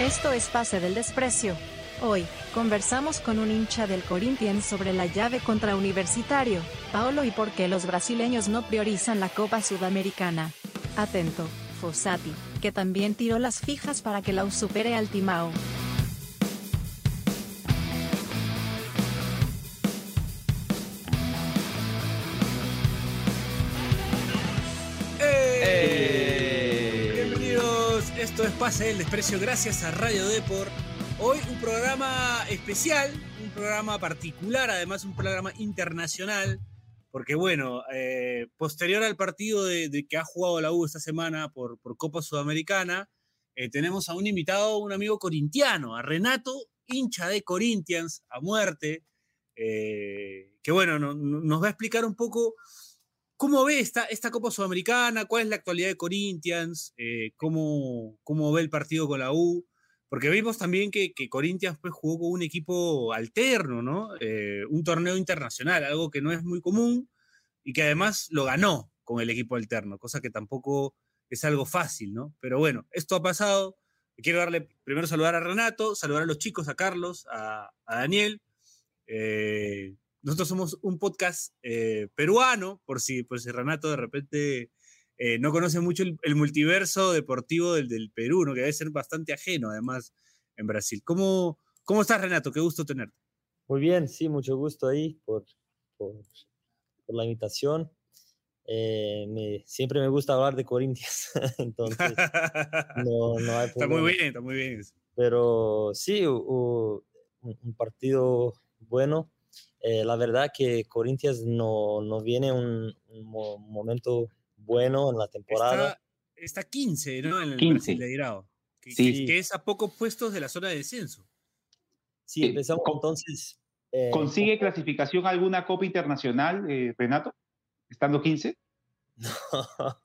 Esto es Pase del Desprecio. Hoy, conversamos con un hincha del Corinthians sobre la llave contra Universitario, Paolo y por qué los brasileños no priorizan la Copa Sudamericana. Atento, Fossati, que también tiró las fijas para que la supere al Timao. Es Pase del Desprecio gracias a Radio Deport. Hoy un programa especial, un programa particular, además un programa internacional, porque bueno, eh, posterior al partido de, que ha jugado la U esta semana por, Copa Sudamericana, eh, tenemos a un invitado, un amigo corintiano, a Renato, hincha de Corinthians, a muerte, eh, que bueno, no- no- nos va a explicar un poco cómo ve esta, esta Copa Sudamericana, cuál es la actualidad de Corinthians, eh, cómo, cómo ve el partido con la U. Porque vimos también que, que Corinthians pues, jugó con un equipo alterno, ¿no? Eh, un torneo internacional, algo que no es muy común y que además lo ganó con el equipo alterno, cosa que tampoco es algo fácil, ¿no? Pero bueno, esto ha pasado. Quiero darle primero saludar a Renato, saludar a los chicos, a Carlos, a, Daniel. Eh, nosotros somos un podcast eh, peruano, por si, por si Renato de repente eh, no conoce mucho el, el multiverso deportivo del, del Perú, ¿no? que debe ser bastante ajeno además en Brasil. ¿Cómo, cómo estás, Renato? Qué gusto tenerte. Muy bien, sí, mucho gusto ahí por, por, por la invitación. Eh, me- siempre me gusta hablar de Corinthians, entonces no, no hay está muy bien, está muy bien. Pero sí, hubo un, un partido bueno. Eh, la verdad que Corinthians no, no viene un, un mo- momento bueno en la temporada. Está, está 15, ¿no? En el 15. Brasileirao. Que, Sí. que- que es a pocos puestos de la zona de descenso. Sí, Eh, empezamos con- entonces. eh, ¿Consigue clasificación a alguna Copa Internacional, eh, Renato? Estando 15.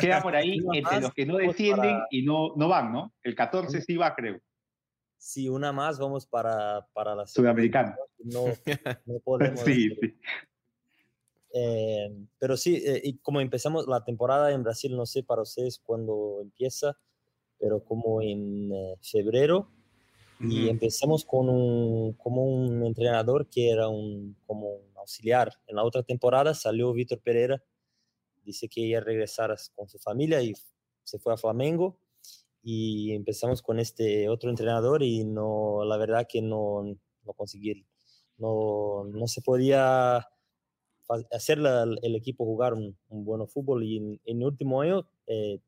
Queda por ahí entre los que no descienden para- y no, no van, ¿no? El 14 sí va, creo. Sí, una más, vamos para, para la Sudamericana. No, no podemos. Sí, este, sí. Eh, pero sí, eh, y como empezamos la temporada en Brasil, no sé para ustedes cuándo empieza, pero como en eh, febrero, y empezamos con un, como un entrenador que era un, como un auxiliar. En la otra temporada salió Víctor Pereira, dice que iba a regresar con su familia y se fue a Flamengo. Y empezamos con este otro entrenador y no, la verdad que no, no conseguí, no, no se podía hacer la- el equipo jugar un, un buen fútbol y en, en el último año eh,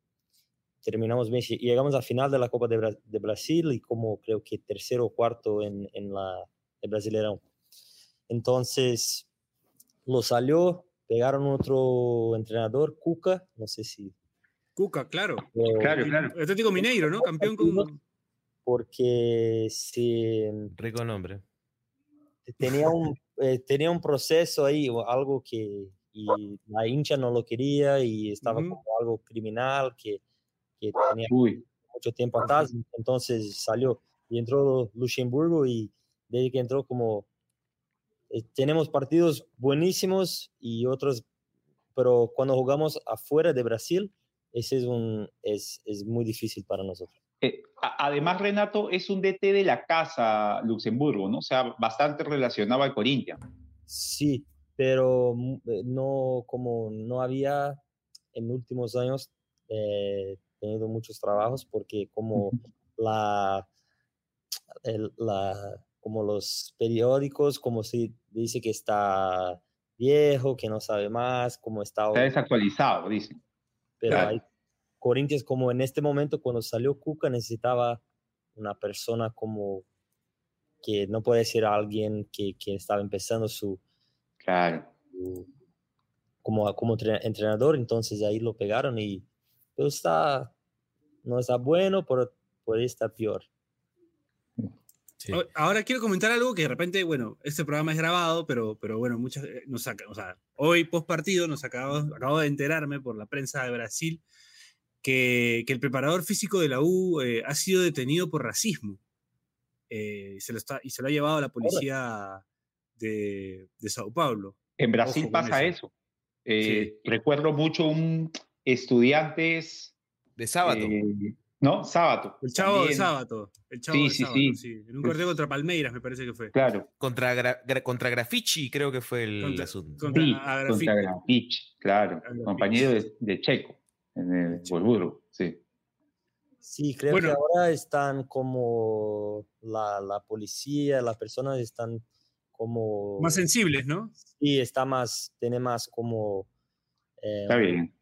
terminamos bien, lle- llegamos a final de la Copa de, Bra- de Brasil y como creo que tercero o cuarto en, en la el Brasileirão. Entonces lo salió, pegaron otro entrenador, Cuca, no sé si... Cuca, claro. lo- Claro, claro. Atlético Mineiro, ¿no? Campeón con. Porque se, Rico nombre. tenía un, eh, tenía un proceso ahí, o algo que y la hincha no lo quería y estaba Ujú. como algo criminal que, que tenía Uy, mucho tiempo atrás, entonces salió y entró Luxemburgo y desde que entró como eh, tenemos partidos buenísimos y otros, pero cuando jugamos afuera de Brasil, ese es un es, es muy difícil para nosotros. eh, además, Renato es un DT de la casa Luxemburgo, ¿no? O sea, bastante relacionado al Corinthians. Sí, pero mu- eh, no como no había en últimos años eh, tenido muchos trabajos porque como la, el- la como los periódicos como si dice que está viejo, que no sabe más, como está Está desactualizado, dicen. Pero claro. hay Corinthians como en este momento cuando salió Cuca necesitaba una persona como que no puede ser alguien que, que estaba empezando su, Claro. su- como, como tre- entrenador, entonces ahí lo pegaron y pero está, no está bueno, pero puede estar peor. Sí. Ahora quiero comentar algo que de repente, bueno, este programa es grabado, pero, pero bueno, muchas eh, nos saca, o sea, hoy post partido nos acabo, acabo de enterarme por la prensa de Brasil que, que el preparador físico de la U eh, ha sido detenido por racismo. Eh, se lo está, y se lo ha llevado a la policía de, de Sao Paulo. En Brasil Ojo pasa eso. eso. Eh, Recuerdo mucho un estudiantes De sábado. ¿No? Sábado. El chavo de sábado. El chavo Sí, de sí, sábado, sí. sí. En un partido contra Palmeiras, me parece que fue. Claro. Contra, Gra- Gra- contra Grafici creo que fue el Contra- asunto. contra- Sí, a contra claro. Compañero de, de Checo en el Wolfsburgo, sí. Sí, creo Bueno. que ahora están como la, la policía, las personas están como... Más sensibles, ¿no? Sí, está más, tiene más como... eh, Está bien.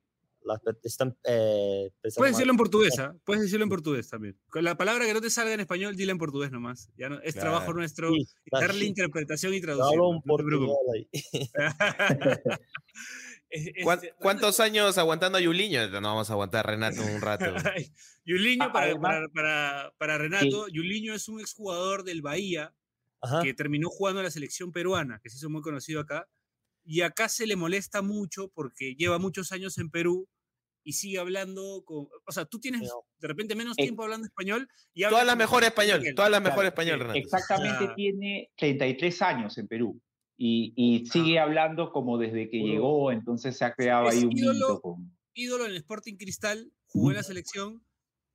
Las están, eh, pensando Puedes decirlo en portugués, ¿ah? Puedes decirlo en portugués también. Con la palabra que no te salga en español, dila en portugués nomás. Ya no, es Claro. trabajo nuestro Sí, darle sí, interpretación y yo traducción. hablo un no te portugués preocupes. ahí. Es- ¿Cuán- este, ¿Cuántos años aguantando a Yuliño? No vamos a aguantar a Renato un rato. Yuliño, Ah, para, para, para, para Renato, Yuliño es un exjugador del Bahía Ajá. que terminó jugando en la selección peruana, que se hizo muy conocido acá. Y acá se le molesta mucho porque lleva muchos años en Perú y sigue hablando con. O sea, tú tienes No. de repente menos Eh, tiempo hablando español y Todas las mejor español, todas las Claro, mejor español, sí, Renato. Exactamente Ya. tiene 33 años en Perú y, y sigue hablando como desde que Puro. llegó, entonces se ha creado Es ahí un ídolo. mito. con- ídolo en el Sporting Cristal, jugó en la selección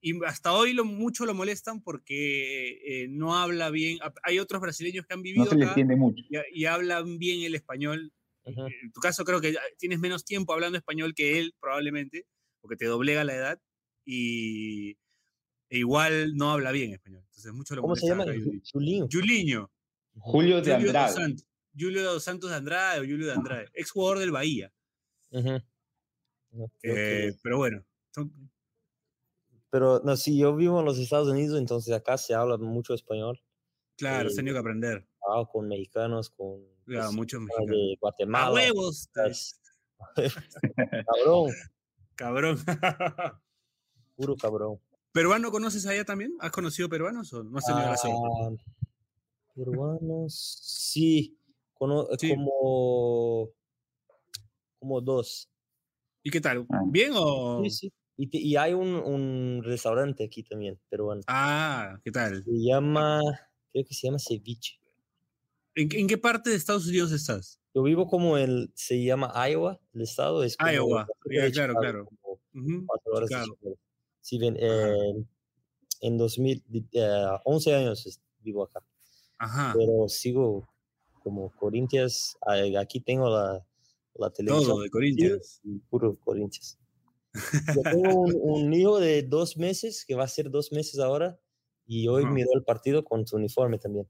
y hasta hoy lo, mucho lo molestan porque eh, no habla bien. Hay otros brasileños que han No vivido se le acá entiende mucho. y, y hablan bien el español. Ujú. En tu caso creo que tienes menos tiempo hablando español que él probablemente, porque te doblega la edad y e igual no habla bien español. Entonces mucho lo ¿Cómo se llama? Julinho. Juliño. Julio de Julio dos Andrade. Santos. Julio dos Santos de Andrade o Julio de Andrade, ex jugador del Bahía. Ujú. No, creo que- Eh, pero bueno, son- Pero no, sí, yo vivo en los Estados Unidos, entonces acá se habla mucho español. claro, Eh, tenido que aprender. Trabajo con mexicanos, con Pues, muchos mexicanos. de ¡A Guatemala. huevos! pues, cabrón, Cabrón. puro cabrón. ¿Peruano conoces allá también? ¿Has conocido peruanos o no has tenido la suerte? Ah, peruanos, sí, cono- Sí. como como dos. ¿Y qué tal? Ah. ¿Bien o...? Sí, sí. Y, te- y hay un, un restaurante aquí también, peruano. Ah, ¿qué tal? Se llama, creo que se llama Ceviche. ¿En, en qué parte de Estados Unidos estás? Yo vivo como en, se llama Iowa, el estado es como Iowa, ya, claro, Chicago, claro. cuatro horas de. Sí, ven, eh, en 2000, di- eh, 11 años vivo acá, Ajá. pero sigo como Corinthians, aquí tengo la, la televisión. Todo de Corinthians. y puro Corinthians. Yo tengo un, un hijo de dos meses, que va a ser dos meses ahora, y hoy Ajá. miró el partido con su uniforme también.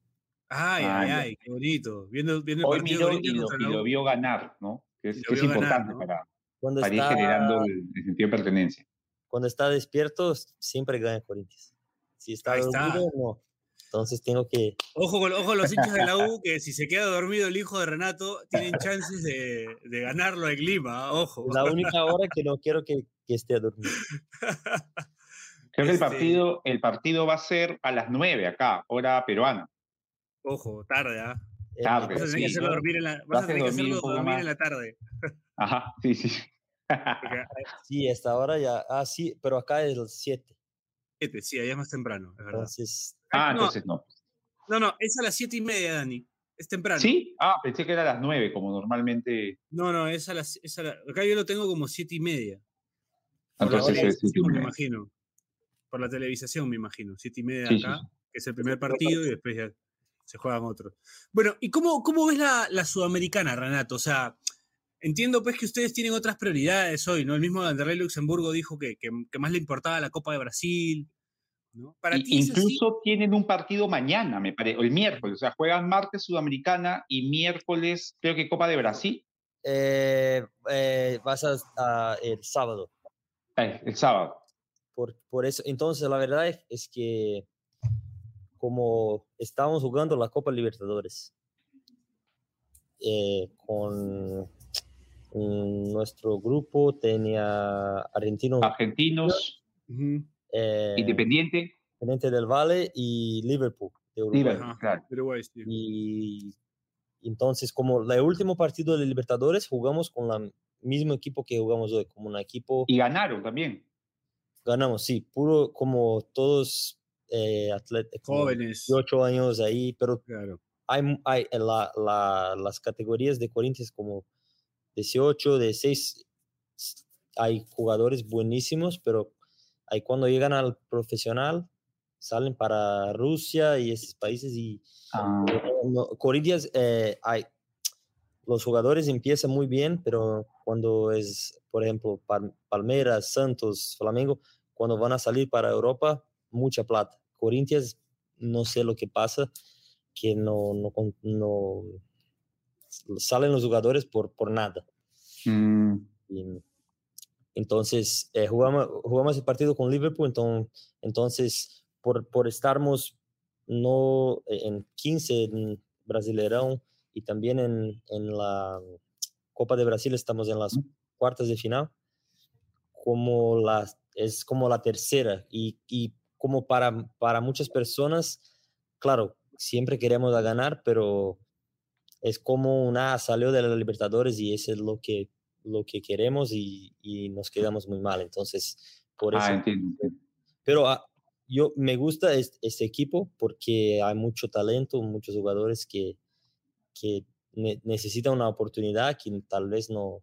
Ay, ay, ay, qué bonito. Viendo, viendo el Hoy partido miró y lo, y lo vio ganar, ¿no? Que es, que es vio ganar, importante ¿no? para, Cuando para ir está, generando el, el sentido de pertenencia. cuando está despierto, siempre gana Corinthians. Si está Ahí está. dormido, no. Entonces tengo que... Ojo con ojo los hinchas de la U, que si se queda dormido el hijo de Renato, tienen chances de, de ganarlo en Lima. Ojo. La única hora que no quiero que, que esté dormido. Creo que el Este- partido, el partido va a ser a las 9 acá, hora peruana. Ojo, tarde, ¿ah? Eh, Tarde, Vas a tener que hacerlo ¿no? dormir en la, Lo vas a hace tener que dormir hacerlo un poco dormir más. en la tarde. Ajá, sí, sí. Porque, Sí, hasta ahora ya. Ah, sí, pero acá es el 7. siete, sí, allá es más temprano, es verdad. Entonces, Ah, no, entonces no. no, no, es a las siete y media, Dani. Es temprano. ¿Sí? Ah, pensé que era a las 9, como normalmente. No, no, es a las. Es a la- acá yo lo tengo como siete y media. Por la Entonces es me 7:30. imagino. Por la televisación, me imagino. Siete y media Sí, sí, acá, sí. que es el primer partido y después ya se juegan otros. Bueno, ¿y cómo, cómo ves la, la sudamericana, Renato? O sea, entiendo pues que ustedes tienen otras prioridades hoy, ¿no? El mismo Vanderlei Luxemburgo dijo que, que, que más le importaba la Copa de Brasil, ¿no? Para Y- ti incluso tienen un partido mañana, me parece, o el miércoles. O sea, juegan martes Sudamericana y miércoles, creo que Copa de Brasil, eh, eh, vas a, a- el sábado. eh, el sábado. Por, por eso, entonces la verdad es, es que como estábamos jugando la Copa Libertadores eh, con nuestro grupo tenía Argentino, Argentinos, Ujú, eh, Independiente, Independiente del Valle y Liverpool de Uruguay. Liverpool, claro. Y entonces, como el último partido de Libertadores, jugamos con el mismo equipo que jugamos hoy, como un equipo, Y ganaron también. ganamos, sí, puro como todos eh, atletas, Jóvenes. 18 años ahí, pero Claro. hay, hay en la, la- las categorías de Corinthians como 18, 16, hay jugadores buenísimos, pero ahí cuando llegan al profesional, salen para Rusia y esos países y Ah, no, Corinthians, eh, hay, los jugadores empiezan muy bien, pero cuando es, por ejemplo, Pal- Palmeiras, Santos, Flamengo, cuando van a salir para Europa, mucha plata. Corinthians, no sé lo que pasa, que no, no, no salen los jugadores por, por nada. mm, Y entonces, eh, jugamos, jugamos el partido con Liverpool, entonces, entonces por, por estarmos no en 15 en Brasileirão y también en, en la Copa de Brasil estamos en las cuartas de final, como la, es como la tercera y, y como para, para muchas personas, claro, siempre queremos ganar, pero es como una salió de la Libertadores y eso es lo que lo que queremos y, y nos quedamos muy mal. Entonces, por eso. ah, entiendo. entiendo. Pero ah, yo me gusta es- este, equipo porque hay mucho talento, muchos jugadores que, que ne- necesitan una oportunidad que tal vez no,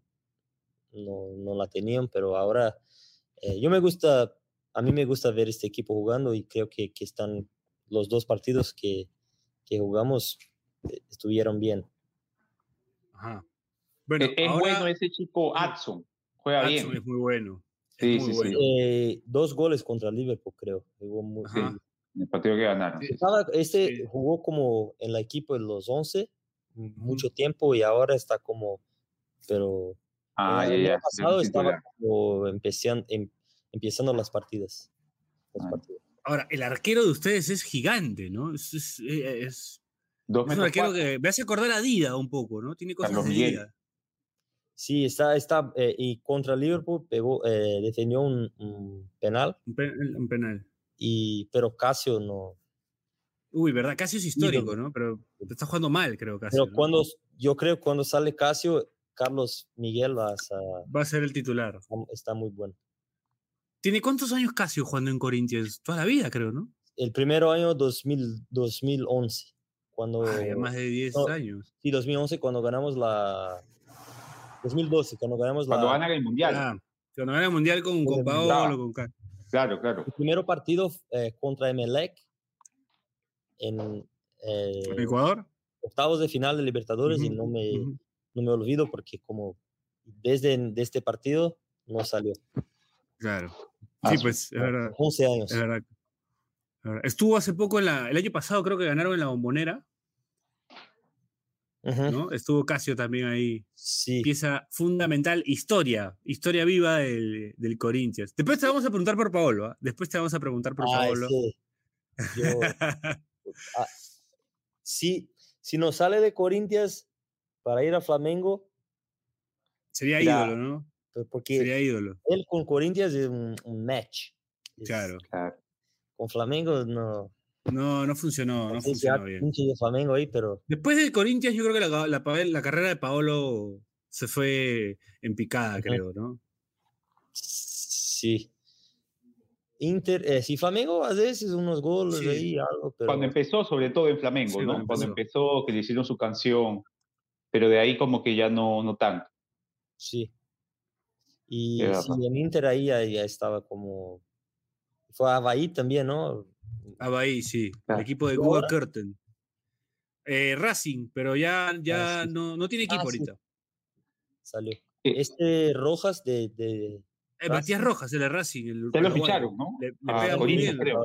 no, no la tenían, pero ahora eh, yo me gusta, a mí me gusta ver este equipo jugando y creo que, que están los dos partidos que, que jugamos eh, estuvieron bien. Ajá. Bueno, Eh, es ahora bueno ese chico Adson, juega Hudson bien. es muy bueno. Sí, es muy sí, sí. bueno. Eh, dos goles contra Liverpool, creo. Jugó muy, Ajá. muy- En el partido que ganaron. Sí. sí. Estaba- este Sí. jugó como en la equipo en los 11 m- mucho tiempo y ahora está como, pero Ah, el ya, año ya. pasado de estaba como empezando, empezando las partidas. los Ah. partidos. Ahora, el arquero de ustedes es gigante, ¿no? Es, es- eh, es- Dos es un metros arquero cuatro. que me hace acordar a Dida un poco, ¿no? Tiene cosas Carlos de Miguel. Dida. Sí, está, está eh, y contra Liverpool pegó, eh, defendió un, un penal, Un, pe- un penal. y, pero Casio no. Uy, ¿verdad? Casi es histórico. ¿no? Pero te está jugando mal, creo, casi. Pero cuando, yo creo cuando sale Casio, Carlos Miguel va a, Va a ser el titular. está muy bueno. ¿Tiene cuántos años Casio jugando en Corinthians? Toda la vida, creo, ¿no? El primer año 2000, 2011, cuando... Ay, ya más de 10 no, años. Sí, 2011 cuando ganamos la... 2012 cuando ganamos Cuando la... ganan el mundial. Ah, cuando gana el mundial con, con Con Paolo, con Ca- Claro, claro. El primer partido eh, contra Emelec en eh, con Ecuador. octavos de final de Libertadores y Ujú, no me, ujú. no me olvido porque como desde de este partido no salió. Claro. Sí, sí. pues, es verdad. 11 años. Es verdad. Es verdad. Estuvo hace poco en la. El año pasado creo que ganaron en la bombonera, ¿no? Estuvo Casio también ahí. Sí. Pieza fundamental, historia. Historia viva del, del Corinthians. Después te vamos a preguntar por Paolo, ¿ah? Después te vamos a preguntar por Ah, Paolo. yo- ah, si, si nos sale de Corinthians para ir a Flamengo, Sería Mira, ídolo, ¿no? Porque Sería ídolo. él con Corinthians es un, un match. Es- Claro. claro. Con Flamengo no. No, no funcionó, no funcionó bien. pinche de Flamengo ahí, pero Después de Corinthians, yo creo que la, la, carrera de Paolo se fue en picada, creo, ¿no? sí. Inter, eh, sí, Flamengo a veces unos goles Sí. ahí, algo, pero Cuando empezó, sobre todo en Flamengo, Sí, ¿no? cuando Cuando empezó. empezó, que le hicieron su canción, pero de ahí como que ya no, no tanto. sí. Y sí, en Inter ahí ya, ya estaba como. Fue a Bahí también, ¿no? Abahí, sí. Claro. El equipo de ¿Y Cuba? Curtin. Eh, Racing, pero ya, ya sí. no, no tiene equipo Ah, sí. ahorita. Salió. Eh, Este Rojas de. de Eh, Matías. Rojas, el de Racing. El Ya lo ficharon, ¿no? Le, le A pega muy bien. creo.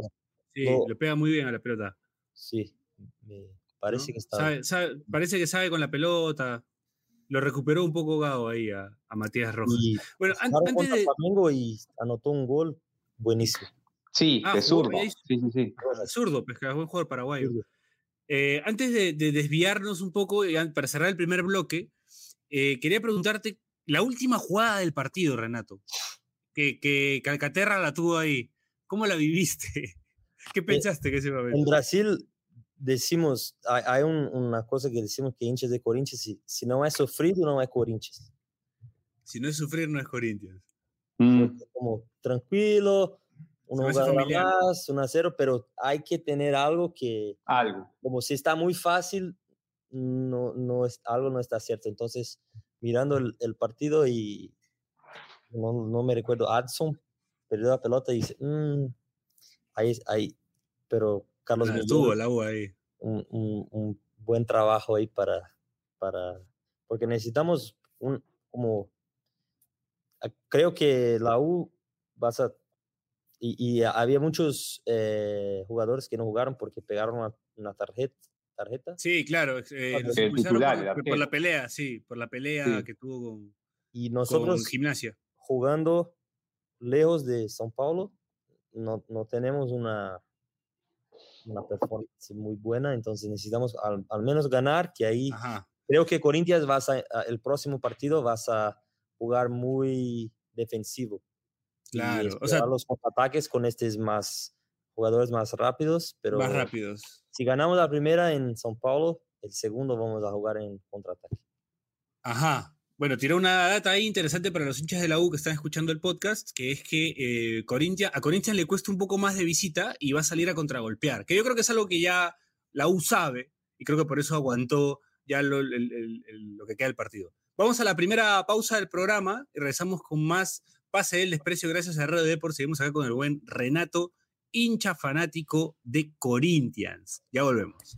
Sí, le pega muy bien a la pelota. sí, me ¿no? parece que está. Sabe- sabe- parece que sabe con la pelota. Lo recuperó un poco Gago ahí a, a Matías Rojas. Y bueno, antes de. Flamengo y anotó un gol buenísimo. Sí, Ah, de zurdo. Sí, sí, sí. Zurdo, pesca, buen jugador paraguayo. Eh, antes de, de desviarnos un poco, para cerrar el primer bloque, eh, quería preguntarte la última jugada del partido, Renato, que, que Calcaterra la tuvo ahí. ¿Cómo la viviste? ¿Qué pensaste que ese En momento? Brasil decimos, hay, un- una cosa que decimos que hinchas de Corinthians, si, si no es sufrido, no es Corinthians. Si no es sufrir, no es Corinthians. Mm, como tranquilo, jugada familiar. más, un a cero, pero hay que tener algo que, algo. como si está muy fácil, no, no es, algo no está cierto. Entonces, mirando el, el partido y no, no me recuerdo, Adson perdió la pelota y dice, "Mm, ahí, ahí, pero Carlos Ah, Estuvo el agua ahí. un, un- un buen trabajo ahí para, para, porque necesitamos un, como, a- creo que la U vas a, y, y había muchos eh, jugadores que no jugaron porque pegaron una, una tarjeta, tarjeta Sí, claro. eh, titular, por, por la pelea, sí, por la pelea Sí. que tuvo con, y con nosotros gimnasia. jugando lejos de São Paulo no, no tenemos una, una performance muy buena, entonces necesitamos al, al menos ganar, que ahí Ajá. creo que Corinthians vas a, el próximo partido vas a jugar muy defensivo. Claro, o sea- los contraataques con estos más jugadores más rápidos, pero Más rápidos. si ganamos la primera en São Paulo, el segundo vamos a jugar en contraataque. Ajá. Bueno, tiró una data ahí interesante para los hinchas de la U que están escuchando el podcast, que es que eh, a Corinthians le cuesta un poco más de visita y va a salir a contragolpear, que yo creo que es algo que ya la U sabe y creo que por eso aguantó ya lo que queda del partido. Vamos a la primera pausa del programa y regresamos con más Pase del Desprecio gracias a Radio Deport. Seguimos acá con el buen Renato, hincha fanático de Corinthians. Ya volvemos.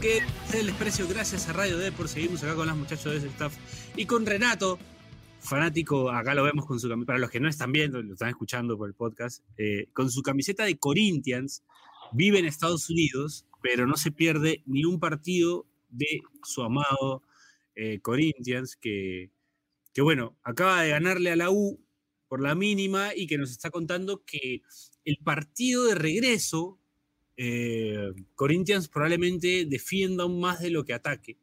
Bloque del desprecio, gracias a Radio Deport. Seguimos acá con los muchachos de ese staff y con Renato, fanático. Acá lo vemos con su camiseta. Para los que no están viendo, lo están escuchando por el podcast, eh, con su camiseta de Corinthians. Vive en Estados Unidos, pero no se pierde ni un partido de su amado eh, Corinthians, que, que bueno, acaba de ganarle a la U por la mínima y que nos está contando que el partido de regreso eh, Corinthians probablemente defienda aún más de lo que ataque.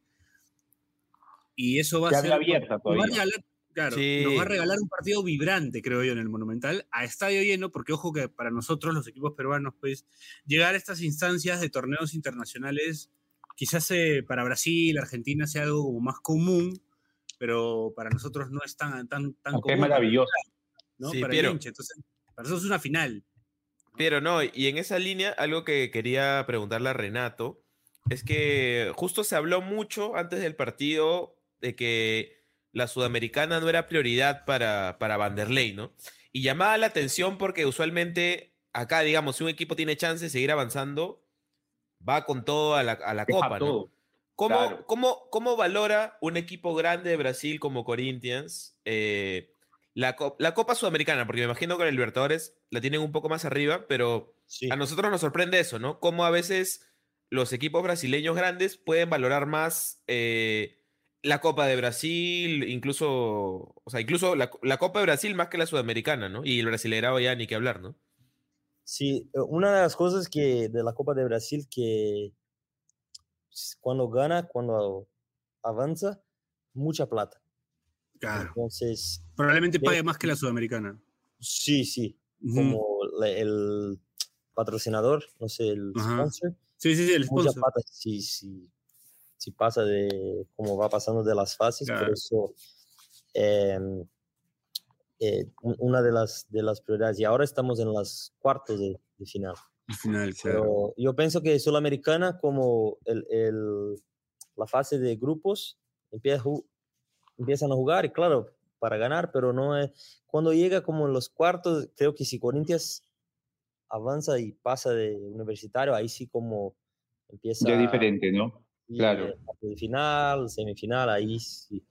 Y eso va a Ya ser. habla abierta nos va a todavía. regalar, claro, Sí. nos va a regalar un partido vibrante, creo yo, en el Monumental, a estadio lleno, porque ojo que para nosotros, los equipos peruanos, pues, llegar a estas instancias de torneos internacionales, quizás eh, para Brasil, Argentina sea algo como más común, pero para nosotros no es tan, tan, tan Aunque es común. maravilloso. ¿no? Sí, para Piero. el hincha. Entonces, para nosotros es una final. Pero no, y en esa línea, algo que quería preguntarle a Renato es que justo se habló mucho antes del partido de que la sudamericana no era prioridad para, para Vanderlei, ¿no? Y llamaba la atención porque usualmente acá, digamos, si un equipo tiene chance de seguir avanzando, va con todo a la, a la copa, ¿no? ¿Cómo, Claro. cómo- cómo valora un equipo grande de Brasil como Corinthians eh, la, co- la Copa Sudamericana? Porque me imagino que el Libertadores la tienen un poco más arriba, pero Sí. a nosotros nos sorprende eso, ¿no? Cómo a veces los equipos brasileños grandes pueden valorar más eh, la Copa de Brasil, incluso, o sea, incluso la, la Copa de Brasil más que la Sudamericana, ¿no? Y el Brasileirao ya ni que hablar, ¿no? Sí, eh, una de las cosas que de la Copa de Brasil que s- cuando gana, cuando avanza, mucha plata. Claro. Entonces, Probablemente pague más que la sudamericana. sí, sí, Ujú. como le- el patrocinador, no sé, el Ajá. sponsor, Sí, sí, sí, el mucha sponsor. plata si, si, si pasa de como va pasando de las fases, por Claro. eso em, eh, un- una de las, de las prioridades. Y ahora estamos en los cuartos de, de final. Al final, claro. Pero yo pienso que Sudamericana, como el, el- la fase de grupos, empieza empiezan a jugar, y claro, para ganar, pero no es. Cuando llega como en los cuartos, creo que si Corinthians avanza y pasa de universitario, ahí sí como empieza. Ya diferente, ¿no? y, claro. final, semifinal, ahí sí.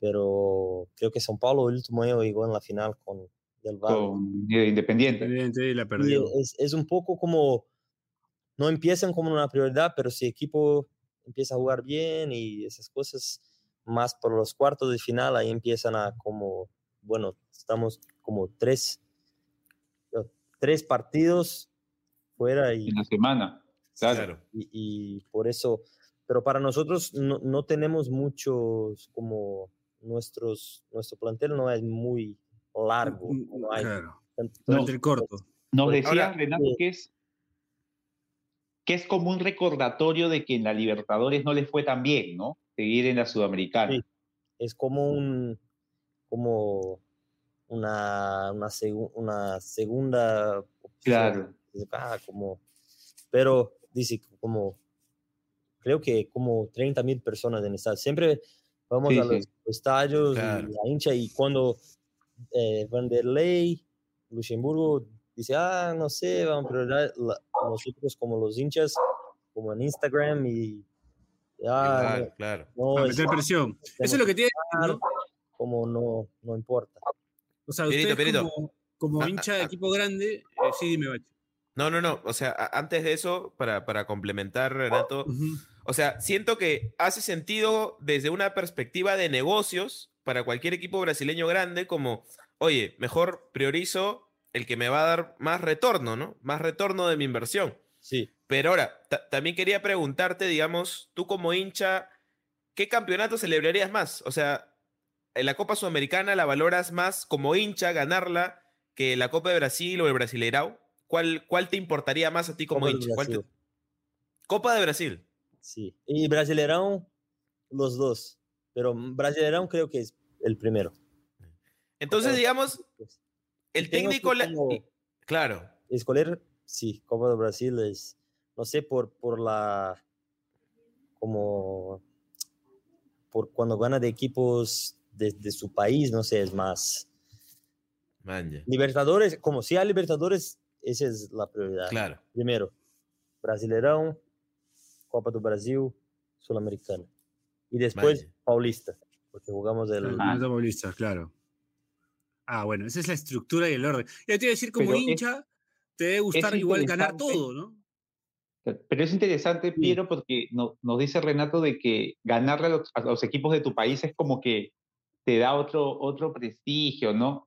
Pero creo que São Paulo el último año llegó en la final con Del Valle. Con eh, Independiente. Evidente, y la Y perdió. es, es un poco como, no empiezan como una prioridad, pero si el equipo empieza a jugar bien y esas cosas, más por los cuartos de final, ahí empiezan a como, bueno, estamos como tres, tres partidos fuera y, En la semana. Claro. y, y por eso pero para nosotros no, no tenemos muchos como nuestros, nuestro plantel no es muy largo. Mm, no hay Claro. tanto- corto. Nos decía ahora, Renato eh, que es que es como un recordatorio de que en la Libertadores no les fue tan bien, ¿no? Seguir en la Sudamericana. Sí. es como un como una, una, segu- una segunda opción. Claro. Ah, como, pero dice como, creo que como 30 mil personas en el estadio. Siempre vamos Sí, a sí. los estadios Claro. y la hincha y cuando eh, Vanderlei, Luxemburgo, dice, ah, no sé, vamos, pero la- la- nosotros como los hinchas, como en Instagram y... Ah, claro. no, Para es- meter presión. Eso es lo que tiene. ¿no? como no, no importa. O sea, Pirito. como, como Ah, hincha ah, de ah. equipo grande, eh, sí, dime, Bacho. No, no, no. O sea, antes de eso, para, para complementar, Renato, o sea, siento que hace sentido desde una perspectiva de negocios para cualquier equipo brasileño grande, como, oye, mejor priorizo el que me va a dar más retorno, ¿no? Más retorno de mi inversión. Sí, Pero ahora, ta- también quería preguntarte, digamos, tú como hincha, ¿qué campeonato celebrarías más? O sea, en la Copa Sudamericana la valoras más como hincha ganarla que la Copa de Brasil o el Brasileirao. ¿Cuál, cuál te importaría más a ti como Copa hincha? ¿Cuál te- Brasil. Copa de Brasil. sí. Y Brasileirão, los dos. Pero Brasileirão creo que es el primero. Entonces, digamos, el técnico... la- Claro, Escoger, sí, Copa do Brasil es, no sé, por, por la, como, por cuando gana de equipos de, de su país, no sé, es más. man, ya. Libertadores, como si hay Libertadores, esa es la prioridad. Claro. Primero, Brasileirão, Copa do Brasil, Sul-Americana. Y después Vaya. Paulista, porque jugamos el... Claro, Ah. paulista, claro. Ah, bueno, esa es la estructura y el orden. Ya te iba a decir, como Pero es- hincha, te debe gustar igual ganar todo, ¿no? Pero es interesante, Piero, porque no- nos dice Renato de que ganarle a los, a los equipos de tu país es como que te da otro, otro prestigio, ¿no?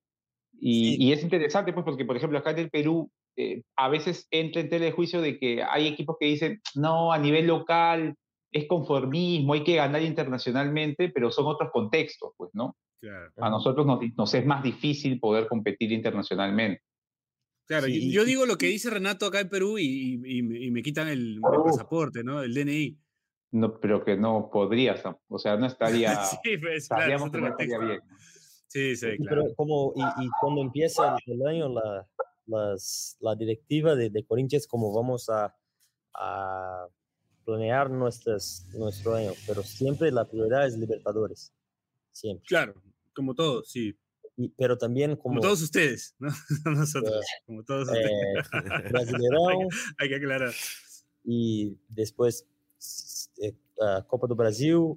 Y, Sí. y es interesante, pues, porque, por ejemplo, acá en el Perú, eh, a veces entra en tela de juicio de que hay equipos que dicen, no, a nivel local es conformismo, hay que ganar internacionalmente, pero son otros contextos, pues, ¿no? Claro. A nosotros nos, nos es más difícil poder competir internacionalmente. Claro, Sí, yo digo lo que dice Renato acá en Perú y, y- y me- y me quitan el, el pasaporte, ¿no? El DNI. No, pero que no podrías, o sea, no estaría, sí, pues, claro, es no estaría bien. Sí, sí, claro. pero como, y, y cuando empieza el, el año, la, las- la directiva de, de Corinthians, como vamos a, a planear nuestras, nuestro año, pero siempre la prioridad es Libertadores, siempre. Claro, como todos, sí. Y, pero también como, Como todos ustedes, ¿no? Nosotros, como todos ustedes. eh, Brasileirão Hay que aclarar. y después eh, ah, Copa do Brasil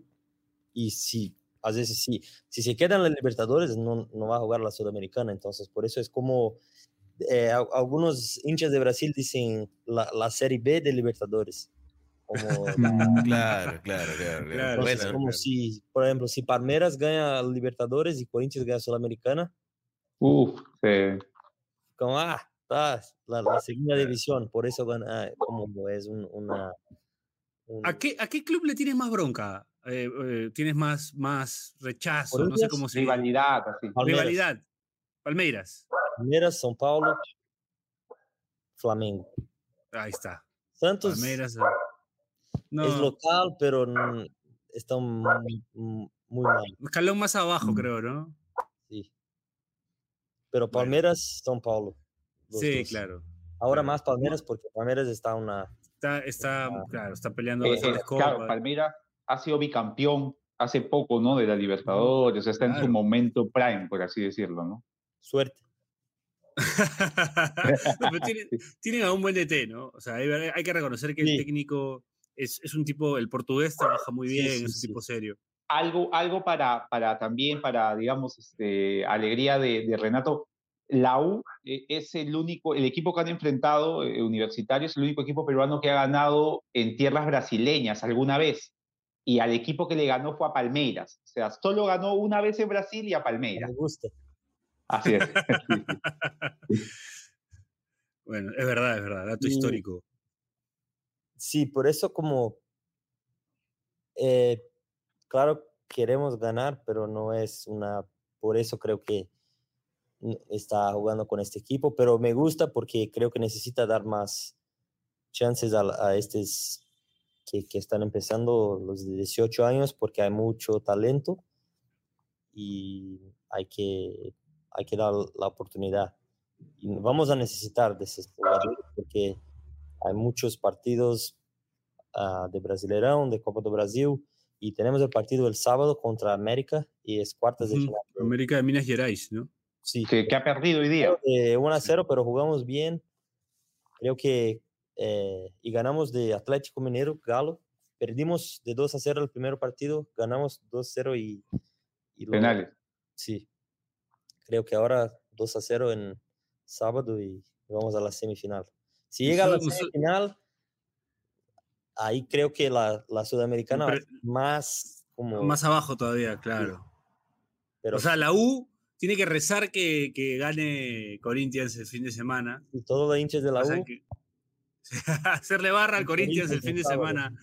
y si a veces sí, si se quedan en la Libertadores no, no va a jugar la Sudamericana, entonces por eso es como eh, algunos hinchas de Brasil dicen la, la Serie B de Libertadores. Como, Claro, claro, claro. claro. Entonces, Bueno, como claro. si, por ejemplo, si Palmeiras gana Libertadores y Corinthians gana Sudamericana, Uf, sí. como, ah, está, la, la segunda división, por eso gana, ah, como es un- una... un- ¿A qué, ¿A qué club le tienes más bronca? Eh, eh, ¿Tienes más, más rechazo? No sé cómo se rivalidad, así. Palmeiras. Rivalidad. Palmeiras. Palmeiras, São Paulo, Flamengo. Ahí está. Santos Palmeiras. No, es local, pero está muy, muy mal, escalón más abajo, Mm. creo, ¿no? sí. Pero. Palmeiras, São Paulo. Sí, dos. claro. Ahora claro. más Palmeiras porque Palmeiras está una... Está, está, Ah. claro, está peleando Eh, eh, claro. Palmeiras ha sido bicampeón hace poco, ¿no? De la Libertadores, está en Claro. su momento prime, por así decirlo, ¿no? Suerte. No, pero tienen, tienen a un buen DT, ¿no? O sea, hay, hay que reconocer que Sí. el técnico es, es un tipo, el portugués trabaja muy Sí, bien, sí, es un sí. tipo serio. Algo, algo para, para también, para, digamos, este, alegría de, de Renato, la U eh, es el único, el equipo que han enfrentado, eh, universitario, es el único equipo peruano que ha ganado en tierras brasileñas alguna vez. Y al equipo que le ganó fue a Palmeiras. O sea, solo ganó una vez en Brasil y a Palmeiras. Me gusta. Así es. Bueno, es verdad, es verdad, dato Y- histórico. Sí, por eso como eh, claro, queremos ganar, pero no es una, por eso creo que está jugando con este equipo, pero me gusta porque creo que necesita dar más chances a, a estos que, que están empezando los de 18 años porque hay mucho talento y hay que, hay que dar la oportunidad. Y vamos a necesitar de esos jugadores porque hay muchos partidos ah, de Brasileirão, de Copa do Brasil, y tenemos el partido el sábado contra América y es cuartas de Ujú. final. América de Minas Gerais, ¿no? Sí, Que, que ha perdido hoy día. de 1 a 0, pero jugamos bien. Creo que eh, y ganamos de Atlético Mineiro, Galo. Perdimos de 2 a 0 el primer partido, ganamos 2 a 0 y, y luego- Penales. Sí. Creo que ahora 2 a 0 en sábado y vamos a la semifinal. Si llega a la Nosotros- nosotros- semifinal, ahí creo que la, la sudamericana va a Pero- ser más como... Más abajo todavía, claro. pero o sea, la U tiene que rezar que, que gane Corinthians el fin de semana. y todos los hinchas de la O sea U, que- hacerle barra al Corinthians el fin de semana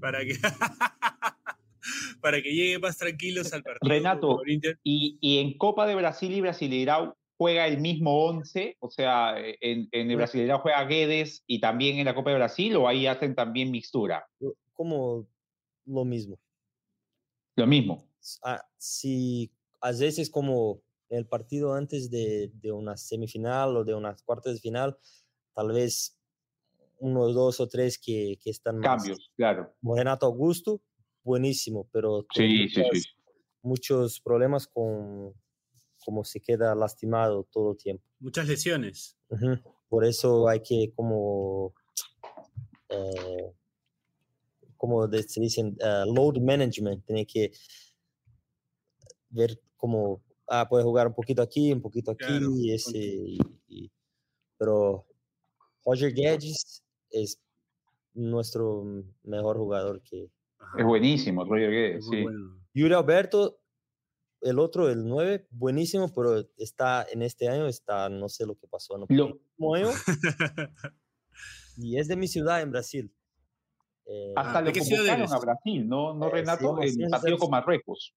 para que para que lleguen más tranquilos al partido. Renato. Y, y en Copa de Brasil y Brasileirão juega el mismo 11, o sea, en, en el Brasileirão juega Guedes y también en la Copa de Brasil, o ahí hacen también mixtura. como lo mismo. Lo mismo. Ah, si a veces como el partido antes de, de una semifinal o de unas cuartas de final, tal vez uno, dos o tres que, que están más. Cambios, claro. Como Renato Augusto, buenísimo, pero Sí, sí, sí. muchos problemas con como se queda lastimado todo el tiempo. Muchas lesiones. Ujú. Por eso hay que como, eh, como se dicen, eh, load management, tiene que ver cómo, ah, puede jugar un poquito aquí, un poquito aquí, Claro, y ese, y- y- pero Roger Guedes es nuestro mejor jugador que Ajá, Es buenísimo, Roger Guedes, es muy sí. bueno. Yuri Alberto, el otro, el 9, buenísimo, pero está en este año, está, no sé lo que pasó, no Lo- año, y es de mi ciudad en Brasil. Eh, Hasta ¿de lo qué ciudad convocaron a Brasil, ¿no, no Eh, Renato? San el José partido dos- con Marruecos.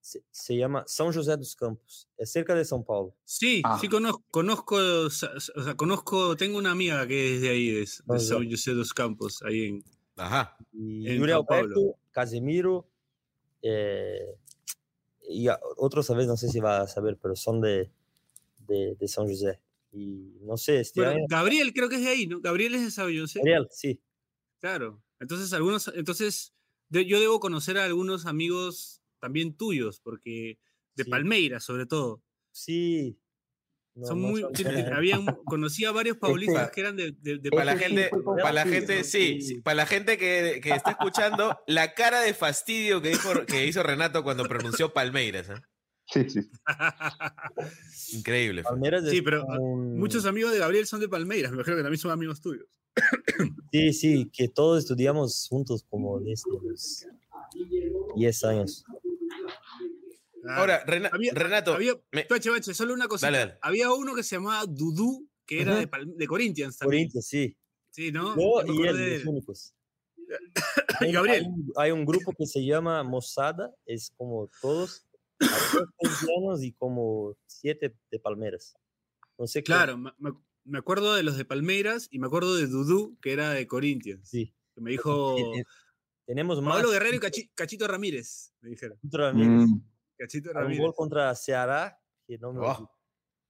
se, se llama São José dos Campos, es cerca de São Paulo. Sí, Ah. sí conozco, conozco, o sea, conozco, tengo una amiga que es de ahí, de, de Ah. São José dos Campos, ahí en, Ajá. Y En Yuri. Alberto, Casemiro, eh, y otros a veces no sé si va a saber, pero son de, de, de São José. Y no sé, este Bueno, año. Gabriel creo que es de ahí, ¿no? Gabriel es de São José. Gabriel, sí. Claro. Entonces, algunos, entonces, de- yo debo conocer a algunos amigos también tuyos, porque de Sí. Palmeiras, sobre todo. Sí. No, son no muy, conocí a varios paulistas Este- que eran de, de, de Para la sí gente, para la gente, sí, sí, para la gente que, que está escuchando, la cara de fastidio que, dijo, que hizo Renato cuando pronunció Palmeiras. ¿eh? Sí, sí. Increíble. Palmeiras Sí, pero, un- Muchos amigos de Gabriel son de Palmeiras, me imagino que también son amigos tuyos. Sí, sí, que todos estudiamos juntos como desde los 10 años. Ah, Ahora, Rena- había- Renato, había, me- Bache, Bache, solo una. Dale, dale. Había uno que se llamaba Dudú, que era de, de Corinthians también. Corinthians, sí. Sí, ¿no? Yo me y él, de los únicos. Hay- Gabriel. Hay un, hay un grupo que se llama Mosada, es como todos, colombianos y como siete de Palmeras. No sé Claro, me, acuerdo de los de Palmeiras y me acuerdo de Dudú, que era de Corinthians. Sí. Que me dijo Tenemos más. Pablo Guerrero y Cachi- Cachito Ramírez, me dijeron. Ramírez. Mm, Cachito Hay un Ramírez. gol contra Ceará, que no me Oh,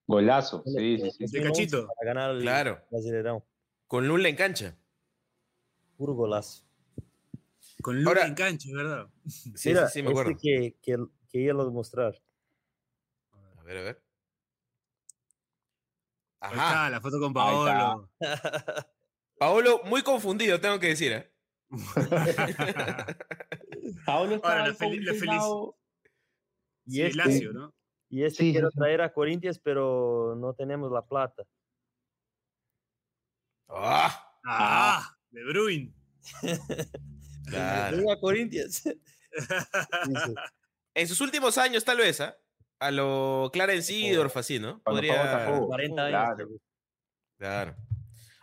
golazo, sí, sí, sí. De 2011 Cachito. Para ganar el Claro. Brasileirão. con Lula en cancha. Puro golazo. Con Lula Ahora- en cancha, ¿verdad? Sí, Mira, sí, sí, me este acuerdo. que, que, que iba a mostrar. A ver, a ver. Ahí Ajá. está, la foto con Ahí. Paolo. Paolo, muy confundido, tengo que decir. ¿eh? Paolo estaba Ahora, la ahí feliz- peinado- y Sí, este, Lazio, ¿no? y este Sí, quiero traer a Corinthians, pero no tenemos la plata. Ah, Ah, De Bruin. claro. A Corinthians. En sus últimos años, tal vez, ¿ah? A lo Clarence Seedorf, así, ¿no? Podría. Botafogo. 40 años. Claro.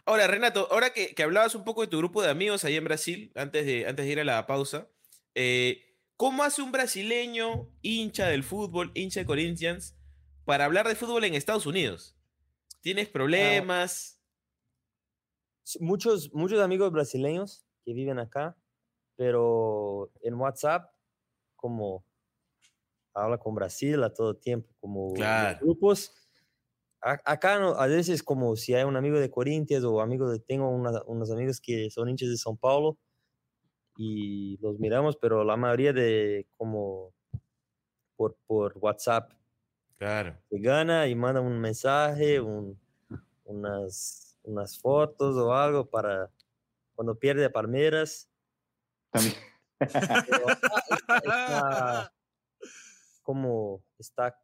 Ahora, Renato, ahora que, que, hablabas un poco de tu grupo de amigos ahí en Brasil, antes de, antes de ir a la pausa, eh, ¿cómo hace un brasileño hincha del fútbol, hincha de Corinthians, para hablar de fútbol en Estados Unidos? ¿Tienes problemas? Muchos, muchos amigos brasileños que viven acá, pero en WhatsApp, como habla con Brasil a todo tiempo, como claro. grupos. Acá no, a veces como si hay un amigo de Corinthians o amigo de, tengo una, unos amigos que son hinchas de São Paulo y los miramos, pero la mayoría de como por, por WhatsApp. Claro. Se gana y manda un mensaje, un, unas, unas fotos o algo para cuando pierde a Palmeiras. También. está, como está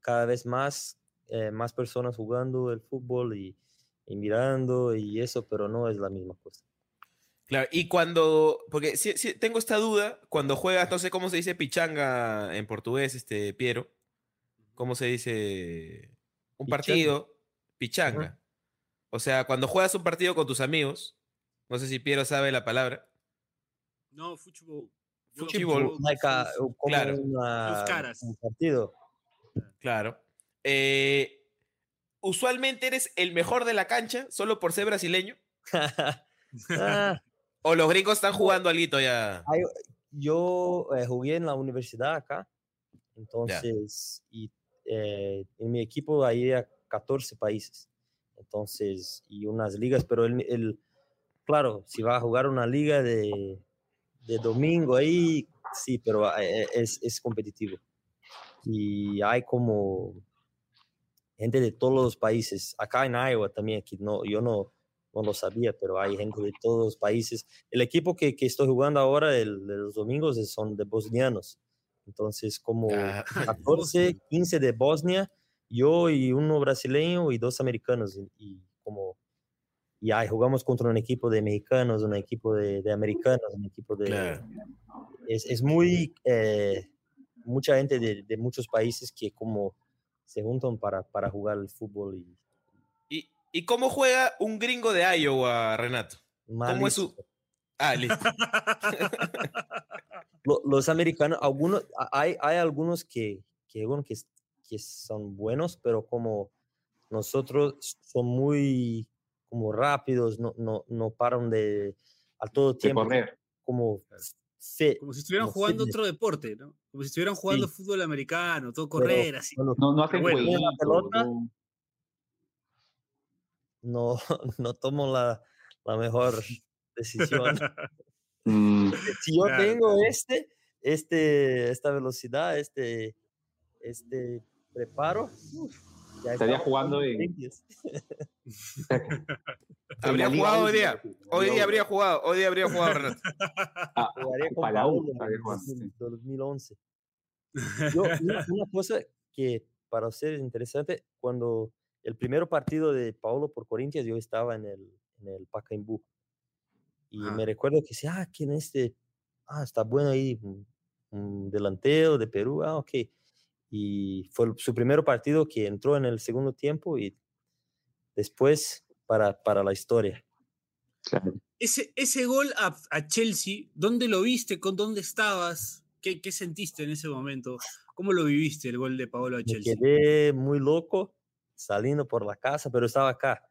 cada vez más, eh, más personas jugando el fútbol y, y, mirando y eso, pero no es la misma cosa. Claro, y cuando, porque si, si, tengo esta duda, cuando juegas, no sé cómo se dice pichanga en portugués, este Piero, ¿cómo se dice? Un pichanga. partido, pichanga. Uh -huh. O sea, cuando juegas un partido con tus amigos, no sé si Piero sabe la palabra. No, fútbol. Fútbol. Claro. una, un partido. Claro. Eh, usualmente eres el mejor de la cancha solo por ser brasileño. ah, o los gringos están jugando algo ya. Yo eh, jugué en la universidad acá. Entonces, yeah. y eh, en mi equipo hay 14 países. Entonces, y unas ligas, pero el, el claro, si va a jugar una liga de, de domingo ahí, sí, pero es, es, competitivo. Y hay como gente de todos los países. Acá en Iowa también, aquí no, yo no, no lo sabía, pero hay gente de todos los países. El equipo que, que estoy jugando ahora, el, de los domingos, son de bosnianos. Entonces, como Ah, 14, 15 de Bosnia, yo y uno brasileño y dos americanos. Y, y como y ahí jugamos contra un equipo de mexicanos, un equipo de, de americanos, un equipo de... Claro. Es, es, muy... Eh, mucha gente de, de, muchos países que como se juntan para, para jugar el fútbol. Y, ¿Y, ¿Y cómo juega un gringo de Iowa, Renato? ¿Cómo es su...? Ah, listo. Los americanos, algunos, hay, hay algunos que, que, bueno, que, que son buenos, pero como nosotros son muy como rápidos, no, no, no paran de a todo tiempo. Como, fit, como si estuvieran como jugando fitness. otro deporte, ¿no? Como si estuvieran jugando sí. fútbol americano, todo correr, Pero, así. No, no hacen bueno, pelota, no. no, tomo la, la mejor decisión. Mm, si yo Claro, tengo claro. este, este, esta velocidad, este, este preparo, uf, ya Estaría jugando en-. Habría jugado hoy día. Hoy día habría jugado. Hoy día habría jugado, Renato. Ah, Jugaría con para U, Paulo estaría en jugando, sí. 2011. Yo, una, una cosa que para ustedes es interesante, cuando el primer partido de Paulo por Corinthians, yo estaba en el, en el Pacaembu. Y me recuerdo que decía, ah, ¿quién es este? Ah, está bueno ahí, un, delantero de Perú, ah, ok. Y fue su primer partido que entró en el segundo tiempo y después para, para la historia. Claro. Ese, ese gol a, a Chelsea, ¿dónde lo viste? ¿Con dónde estabas? ¿Qué, ¿Qué sentiste en ese momento? ¿Cómo lo viviste el gol de Paolo a Me Chelsea? quedé muy loco saliendo por la casa, pero estaba acá,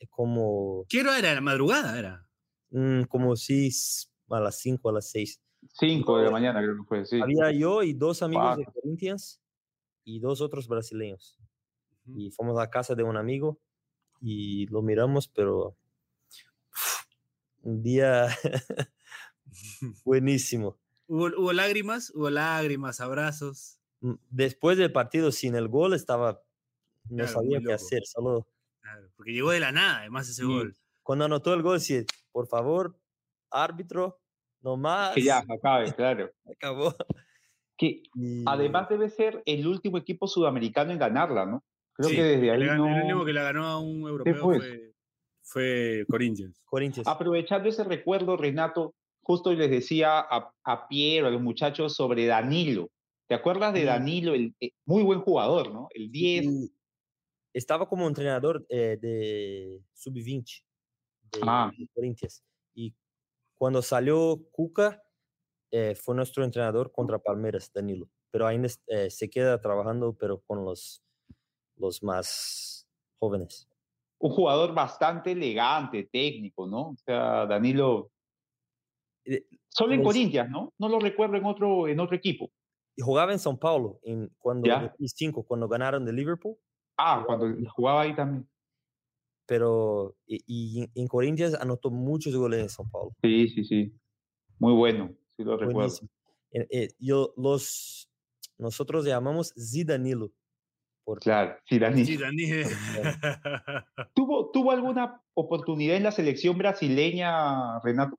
eh, como, ¿Qué hora era? ¿La madrugada era? mm, como si a las 5, a las 6. Cinco de la mañana creo que fue, sí. Había yo y dos amigos de Wow. Corinthians y dos otros brasileños. Y fuimos a la casa de un amigo y lo miramos, pero un día buenísimo. ¿Hubo, hubo lágrimas? ¿Hubo lágrimas, abrazos? Mm, Después del partido, sin el gol, estaba, no Claro, sabía qué hacer. Solo Claro, porque llegó de la nada, además, ese Sí. gol. cuando anotó el gol, decía, por favor, árbitro, no más. Que ya acabe, claro. Acabó. Que Y- además debe ser el último equipo sudamericano en ganarla, ¿no? Creo Sí, que desde ahí no. el único que la ganó a un europeo fue, fue Corinthians. Corinthians. Aprovechando ese recuerdo, Renato, justo les decía a, a Piero, a los muchachos, sobre Danilo. ¿Te acuerdas de Sí. Danilo? El, eh, muy buen jugador, ¿no? El 10, Y estaba como entrenador eh, de sub-20 de, Ah. de Corinthians. Y cuando salió Cuca, eh, fue nuestro entrenador contra Palmeiras, Danilo. Pero ainda eh, se queda trabajando, pero con los, los más jóvenes. Un jugador bastante elegante, técnico, ¿no? O sea, Danilo. Eh, Solo en Corinthians, ¿no? No lo recuerdo en otro, en otro equipo. jugaba en São Paulo en cuando Ya. 2005, cuando ganaron de Liverpool. Ah, cuando jugaba ahí también. Pero y, y en- Corinthians anotó muchos goles en São Paulo. Sí, sí, sí. Muy bueno, sí lo recuerdo. Buenísimo. Eh, eh, yo, los, nosotros llamamos Zidanilo. Porque Claro, sí, Danilo. Sí, Daniel. ¿Tuvo, ¿Tuvo alguna oportunidad en la selección brasileña, Renato?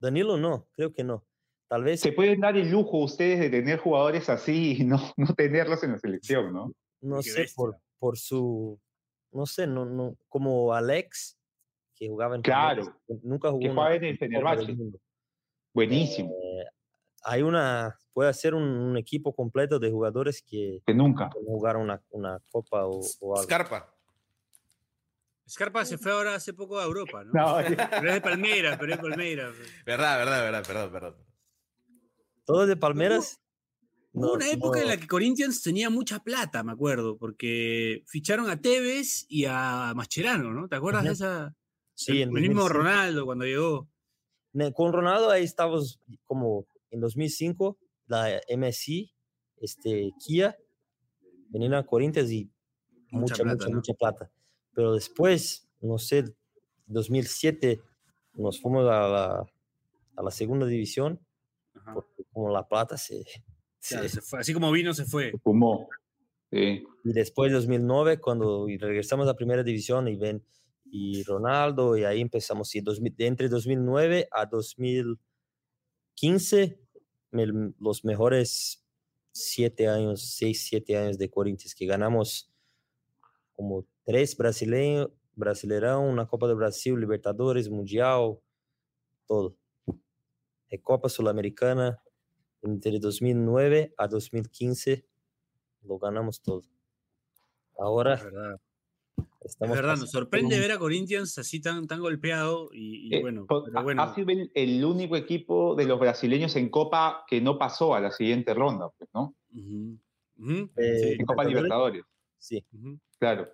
Danilo no, creo que no. Tal vez, Se pueden dar el lujo ustedes de tener jugadores así y no, no tenerlos en la selección, ¿no? no sé, por, bestia. Por su, no sé, no, no, como Alex, que jugaba en Claro, Palmeiras, que nunca jugó Que en el Copa del Fenerbahce. Mundo. Buenísimo, Eh, hay una, puede ser un, un equipo completo de jugadores que que nunca. no jugaron una, una copa o, o algo. Scarpa. Scarpa se fue ahora hace poco a Europa, ¿no? No, Pero es de Palmeiras, pero es de Palmeiras. Verdad, verdad, verdad, perdón, perdón. ¿Todos de Palmeras? Hubo una época en la que Corinthians tenía mucha plata, me acuerdo, porque ficharon a Tevez y a Mascherano, ¿no? ¿Te acuerdas de esa? Sí, el, en el mismo 2005. Ronaldo cuando llegó. Con Ronaldo ahí estábamos como en 2005, la MSI, este, Kia, venían a Corinthians y Mucha mucha, plata, mucha, ¿no? mucha plata. Pero después, no sé, 2007 nos fuimos a la, a la segunda división, Ajá. porque como la plata se... Claro, se- se fue. Así como vino, se fue. fumó. Sí. y después 2009, cuando regresamos a primera división y ven, y Ronaldo, y ahí empezamos, y 2000 de entre 2009 a 2015, el- los mejores siete años, seis, siete años de Corinthians, que ganamos como tres brasileños, Brasileirão, una Copa do Brasil, Libertadores, Mundial, todo. Eh, Copa Sudamericana, entre 2009 a 2015, lo ganamos todo. Ahora Es verdad. Es estamos verdad, nos por sorprende un- ver a Corinthians así tan, tan golpeado y, y Eh, bueno, pero ha- bueno. Ha sido el, el único equipo de los brasileños en Copa que no pasó a la siguiente ronda, pues, ¿no? Eh, sí, En Copa Libertadores. Sí, claro.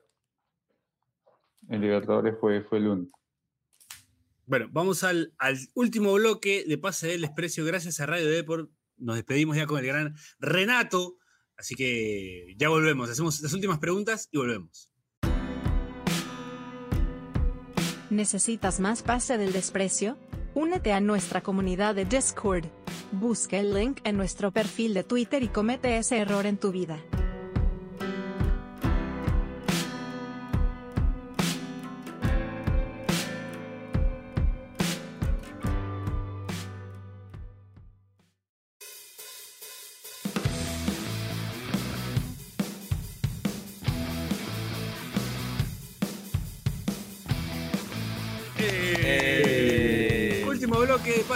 En Libertadores fue, fue el único. Bueno, vamos al, al último bloque de Pase del Desprecio. Gracias a Radio Deport. Nos despedimos ya con el gran Renato. Así que ya volvemos. Hacemos las últimas preguntas y volvemos. ¿Necesitas más Pase del Desprecio? Únete a nuestra comunidad de Discord. Busca el link en nuestro perfil de Twitter y comete ese error en tu vida.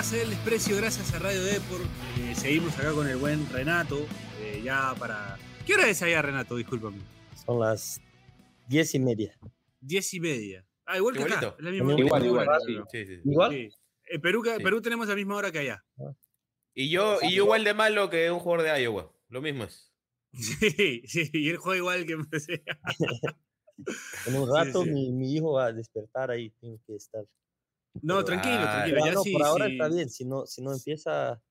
Pase del Desprecio. Gracias a Radio Deport. Eh, seguimos acá con el buen Renato. eh, ya para. ¿Qué hora es allá, Renato? Discúlpame. son las diez y media. Diez y media. Ah, igual que acá. Igualito. la misma Igual, igual, hora, sí. creo. Sí, sí. Igual, Sí. En Perú, tenemos la misma hora que allá. Y yo, y yo igual de malo que un jugador de Iowa. Lo mismo es. Sí, sí, y él juega igual que empecé. en un rato sí. Mi, mi hijo va a despertar ahí, tengo que estar. No, tranquilo, Ah, tranquilo. Ya no, sí, por ahora sí. está bien, si no, si no empieza a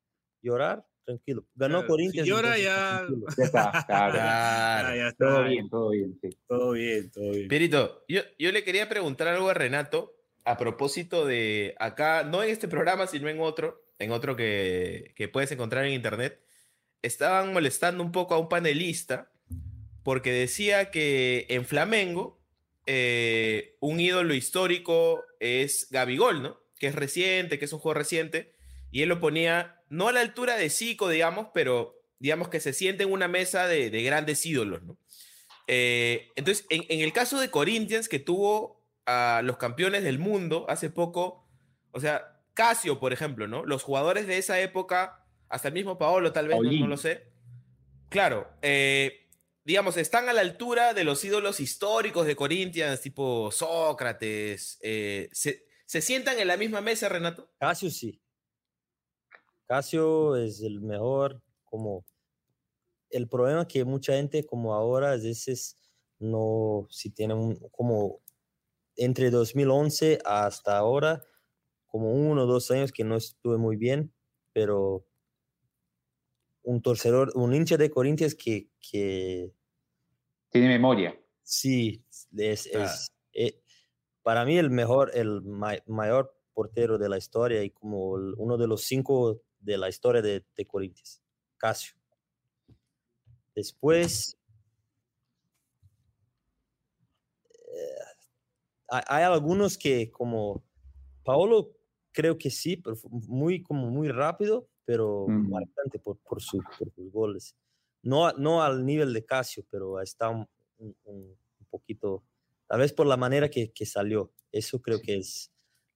llorar, tranquilo. Ganó Claro, Corinthians. si llora, entonces ya-. Ya está, claro. Ah, Claro. ya está. todo bien, todo bien, sí. Todo bien, todo bien. Pierito, yo, yo le quería preguntar algo a Renato a propósito de acá, no en este programa, sino en otro, en otro que, que puedes encontrar en internet. Estaban molestando un poco a un panelista porque decía que en Flamengo eh, un ídolo histórico es Gabigol, ¿no? Que es reciente, que es un juego reciente, y él lo ponía no a la altura de Zico, digamos, pero digamos que se siente en una mesa de, de grandes ídolos, ¿no? Eh, entonces, en, en el caso de Corinthians, que tuvo a los campeones del mundo hace poco, o sea, Casio, por ejemplo, ¿no? Los jugadores de esa época, hasta el mismo Paolo, tal vez, no, no lo sé. Claro, eh, digamos, están a la altura de los ídolos históricos de Corinthians, tipo Sócrates. eh, ¿se, ¿Se sientan en la misma mesa, Renato? Casio sí. Casio es el mejor, como el problema que mucha gente como ahora a veces no, si tienen como entre 2011 hasta ahora, como uno o dos años que no estuve muy bien, pero un torcedor, un hincha de Corinthians que, que Tiene memoria. sí, es, Ah. es, eh, para mí el mejor, el ma- mayor portero de la historia y como el- uno de los cinco de la historia de, de Corinthians, Casio. Después, eh, hay, hay algunos que como Paolo, creo que sí, pero muy como muy rápido, pero Ujú. marcante por, por, su- por sus goles. No, no al nivel de Casio, pero está un, un- un- un poquito, tal vez por la manera que, que salió. Eso creo que es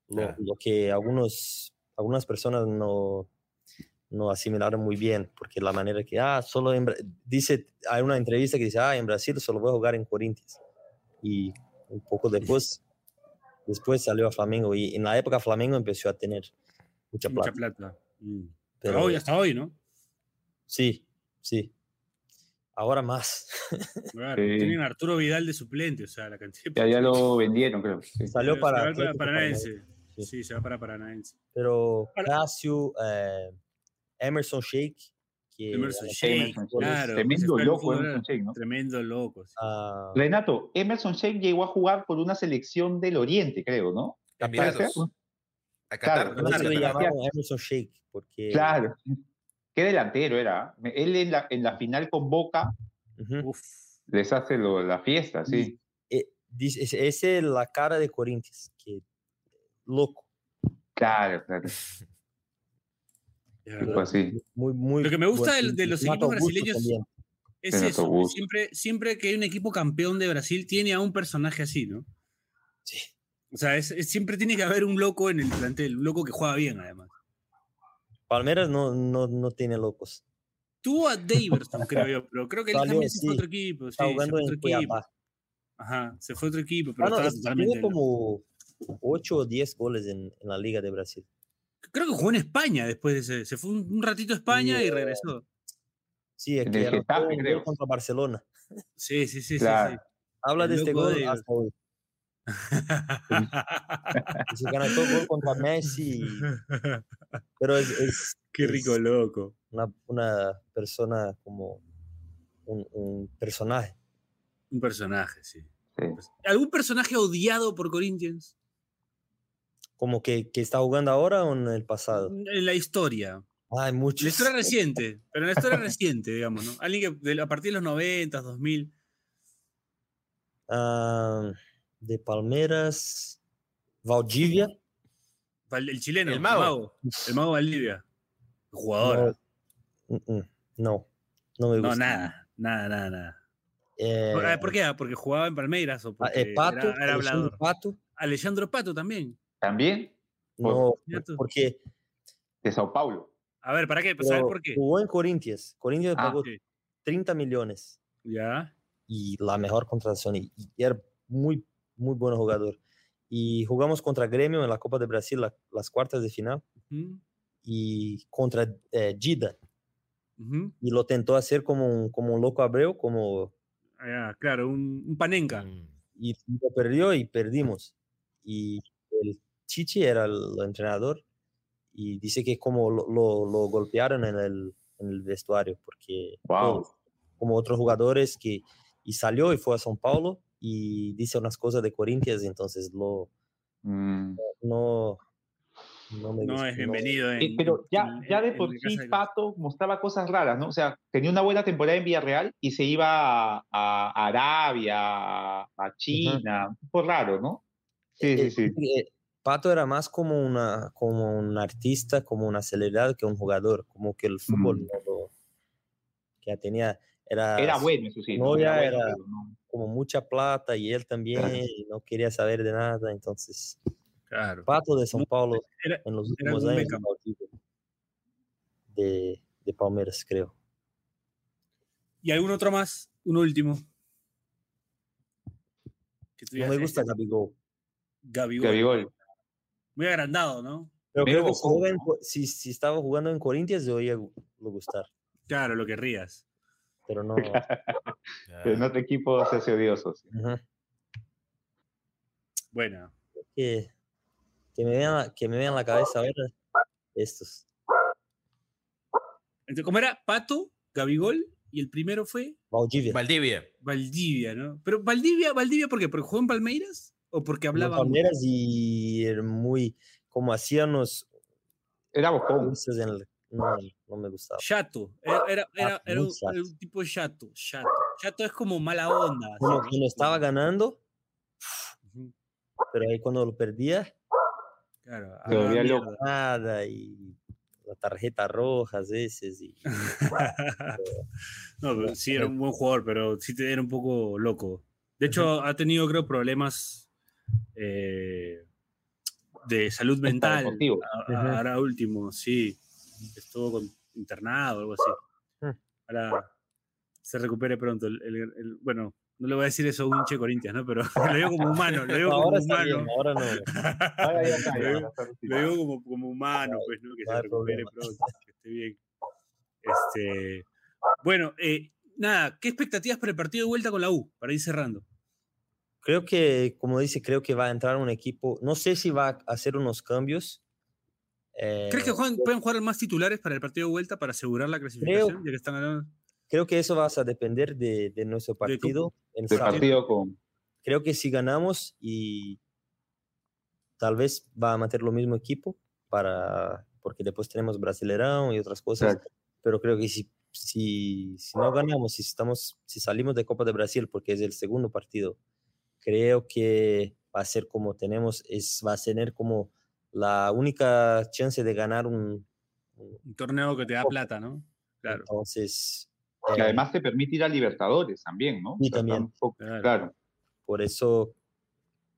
lo, que algunos, algunas personas no, no asimilaron muy bien, porque la manera que, ah, solo en, dice, hay una entrevista que dice, ah, en Brasil solo voy a jugar en Corinthians. Y un poco después, después salió a Flamengo y en la época Flamengo empezó a tener mucha plata. Mucha plata. Mm. Pero hoy, hasta hoy, ¿no? sí, sí. Ahora más. Claro, Sí. Tienen a Arturo Vidal de suplente, o sea, la cantidad de Ya, ya lo vendieron, creo. sí. Salió Se para, va para Paranaense. Sí. Sí, se va para Paranaense. Pero Casio, eh, Emerson Shake, que Emerson eh, Sheik. claro. Tremendo loco Emerson Sheik, ¿no? Tremendo loco. sí. ah, Renato, Emerson Sheik llegó a jugar por una selección del Oriente, creo, ¿no? Emiratos. A Claro, Qatar, no Qatar, se le Emerson Shake porque Claro. Qué delantero era. Él en la, en la final con Boca. Uf. les hace lo- la fiesta, sí. Eh, dice- es- esa es la cara de Corinthians, que loco. Claro, claro. es verdad. Tipo así. Muy, muy Lo que me gusta de los equipos brasileños también. Es Renato eso, Augusto. siempre, siempre que hay un equipo campeón de Brasil tiene a un personaje así, ¿no? Sí. O sea, es- es- siempre tiene que haber un loco en el plantel, un loco que juega bien además. Palmeiras no, no, no tiene locos. Tuvo a Daverson, creo yo, pero creo que él Salió, también se fue a sí. otro equipo. Está sí, se jugando fue a otro en equipo. Cuiabá. Ajá, se fue a otro equipo, pero Ah, no, estaba totalmente como 8 o 10 goles en, en la Liga de Brasil. Creo que jugó en España después de ese. Se fue un, un ratito a España y eh, regresó. Sí, es En que Getafe, un gol creo. contra Barcelona. Sí, sí, sí, Claro. sí. Habla El de este gol de- hasta hoy. Que anotó gol contra Messi. Pero es, es Qué rico Es- loco. una, una persona como un, un personaje. Un personaje, sí. sí. ¿Algún personaje odiado por Corinthians? Como que, que está jugando ahora o en el pasado. En la historia. Hay En muchos. la historia reciente, pero en la historia reciente, digamos, ¿no? Alguien que de- a partir de los 90, 2000. Ah, de Palmeiras, Valdivia. Val- El chileno, El mago. El mago Valdivia. Jugador. No, no, no me No, gusta. nada, nada, nada, nada. Eh, ¿Por, ah, ¿por qué? Ah, ¿Porque jugaba en Palmeiras o ah, porque eh, Pato, era, era hablador? Pato, Alejandro Pato también. También no, porque de Sao Paulo. A ver, ¿para qué? Pues, ¿Saber pero por qué? jugó en Corinthians. Corinthians Ah, pagó sí. 30 millones Ya. y la mejor contratación. Y, y era muy, muy buen jugador. Y jugamos contra Gremio en la Copa de Brasil, la- las cuartas de final, Ujú, y contra eh, Gida. ujú. Y lo tentó hacer como un, como un loco Abreu, como, Ah, claro, un, un panenca. Mm. y lo perdió y perdimos. Y el Chichi era el entrenador y dice que como lo, lo- lo golpearon en el, en el vestuario, porque Wow. como otros jugadores que y salió y fue a São Paulo y dice unas cosas de Corinthians, entonces lo Mm. no no, me No es bienvenido. En, Eh, pero ya, en- ya de en por sí de- Pato mostraba cosas raras, ¿no? O sea, tenía una buena temporada en Villarreal y se iba a, a Arabia, a, China, un poco raro, ¿no? Sí, sí, Eh, sí. eh, Pato era más como una como un artista, como una celebridad que un jugador, como que el fútbol Mm. no lo- que ya tenía era Era bueno, eso sí. no, ¿no? ya bueno, era- pero no. Como mucha plata y él también y no quería saber de nada, entonces Claro. Pato de São Paulo Era, en los últimos años de, de Palmeiras, creo. ¿Y algún otro más? un último. Que No me gusta este, Gabigol. Gabigol. Gabigol. Muy agrandado, ¿no? Pero creo que si, si, si estaba jugando en Corinthians, debería lo gustar. Claro, lo querrías. Pero no. Pero en otro equipo se hace odioso. sí. Bueno, que, que, me vean, la- que me vean la cabeza ahora estos. entonces, ¿cómo era? Pato, Gabigol, y el primero fue Valdivia. Valdivia. Valdivia, ¿no? Pero Valdivia, Valdivia, ¿por qué? ¿Porque jugó en Palmeiras? ¿O porque en hablaba? mucho? Palmeiras y era muy. Como hacían los. Era bocón. en el- no, no me gustaba. Chato. Era, era, era, era un, chato. era un tipo chato. Chato. Chato es como mala onda. Como estaba ganando, pero ahí cuando lo perdía, Claro. Se volvía hablaba loco. mierda. nada y la tarjeta roja a veces. Y, no, pero sí era un buen jugador, pero sí era un poco loco. De hecho, ha tenido, creo, problemas eh, de salud mental. Ahora último, sí. Estuvo con- internado o algo así. Mm. Ahora se recupere pronto. El, el- el- bueno, no le voy a decir eso a un hinche Corinthians, ¿no? Pero lo digo como humano, lo digo como humano. bien, ahora no. Ahora ya está, ya Lo digo como, como humano, pues, ¿no? Que no se recupere problema. pronto, que esté bien. Este, bueno, eh, nada, ¿qué expectativas para el partido de vuelta con la U? Para ir cerrando. Creo que, como dice, creo que va a entrar un equipo. No sé si va a hacer unos cambios. ¿Crees que eh, juegan- pueden jugar más titulares para el partido de vuelta para asegurar la clasificación? Ya que están ganando. Creo que eso va a depender de, de nuestro De tu- partido. en El sábado. partido con. Creo que si ganamos y tal vez va a meter lo mismo equipo para porque después tenemos Brasileirão y otras cosas. Exacto. Pero creo que si, si, si no ganamos, si estamos, si salimos de Copa de Brasil, porque es el segundo partido, creo que va a ser como tenemos, es, va a tener como la única chance de ganar un, un- Un torneo que te da plata, ¿no? Claro, entonces Que eh, además te permite ir a Libertadores también, ¿no? Sí, O sea, también. tampoco- claro. Claro. por eso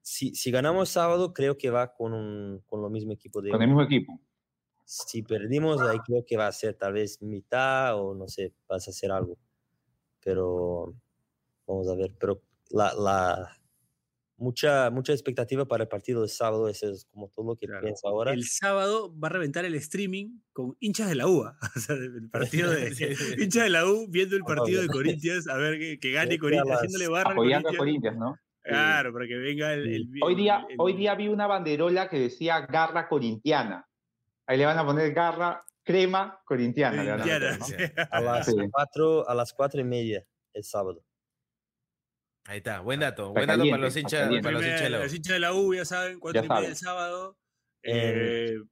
si, si ganamos sábado creo que va con, un, con lo mismo equipo de Con el mismo equipo. si perdimos, ahí creo que va a ser tal vez mitad o no sé, vas a hacer algo. Pero vamos a ver. Pero la, la mucha, mucha expectativa para el partido de sábado, eso es como todo lo que Claro. pienso ahora. El sábado va a reventar el streaming con hinchas de la UA. O sea, el partido de hinchas de la U viendo el partido de. Corinthians, a ver que, que gane Corinthians, haciéndole barra Apoyando a Corinthians. ¿no? Claro, para que venga el. El- Hoy día, el- hoy el- día vi una banderola que decía garra corintiana. Ahí le van a poner garra crema corintiana. le van a meter, Corintiana, ¿no? sí. A las, Sí. cuatro, a las cuatro y media el sábado. Ahí está, buen dato. Está Buen dato para caliente, los hinchas, para los hinchas de la U. los hinchas de la U, ya saben, cuatro Ya y media el sábado. Eh, Eh,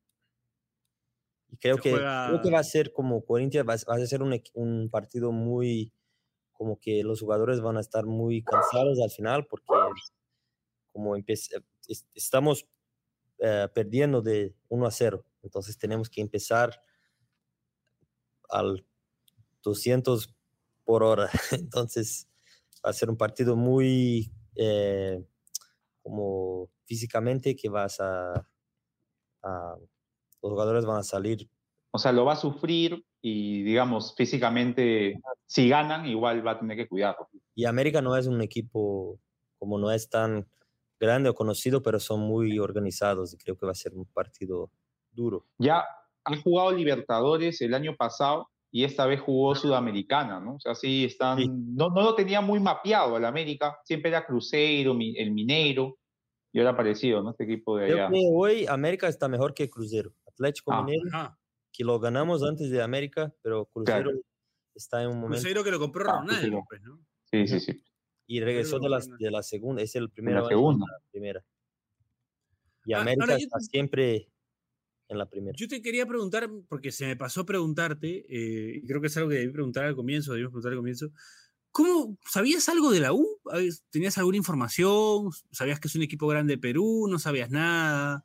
Y creo que, juega- creo que va a ser como Corinthians, va, a- va a ser un, partido muy, como que los jugadores van a estar muy cansados al final porque como es- estamos eh, perdiendo de 1 a 0, entonces tenemos que empezar al 200 por hora, entonces va a ser un partido muy eh, como físicamente que vas a, a- los jugadores van a salir O sea, lo va a sufrir y, digamos, físicamente, si ganan, igual va a tener que cuidarlo. Y América no es un equipo, como no es tan grande o conocido, pero son muy organizados y creo que va a ser un partido duro. Ya ha jugado Libertadores el año pasado y esta vez jugó Sudamericana, ¿no? O sea, sí están. Sí. No, no lo tenía muy mapeado al América. Siempre era Cruzeiro, el Mineiro. Y ahora ha aparecido, ¿no? Este equipo de Creo allá. que hoy América está mejor que Cruzeiro. Atlético Ah. Mineiro, que lo ganamos antes de América, pero Cruzeiro está en un momento Cruzeiro que lo compró Ah, Ronaldo, pues, ¿no? Sí, sí, sí. y regresó de la, de la segunda, es el primero la segunda. primera. Y Ah, América ahora está siempre en la primera. Yo te quería preguntar, porque se me pasó preguntarte, eh, y creo que es algo que debí preguntar al comienzo, debimos preguntar al comienzo. ¿Cómo sabías algo de la U? ¿Habías- ¿Tenías alguna información? ¿Sabías que es un equipo grande de Perú? ¿No sabías nada?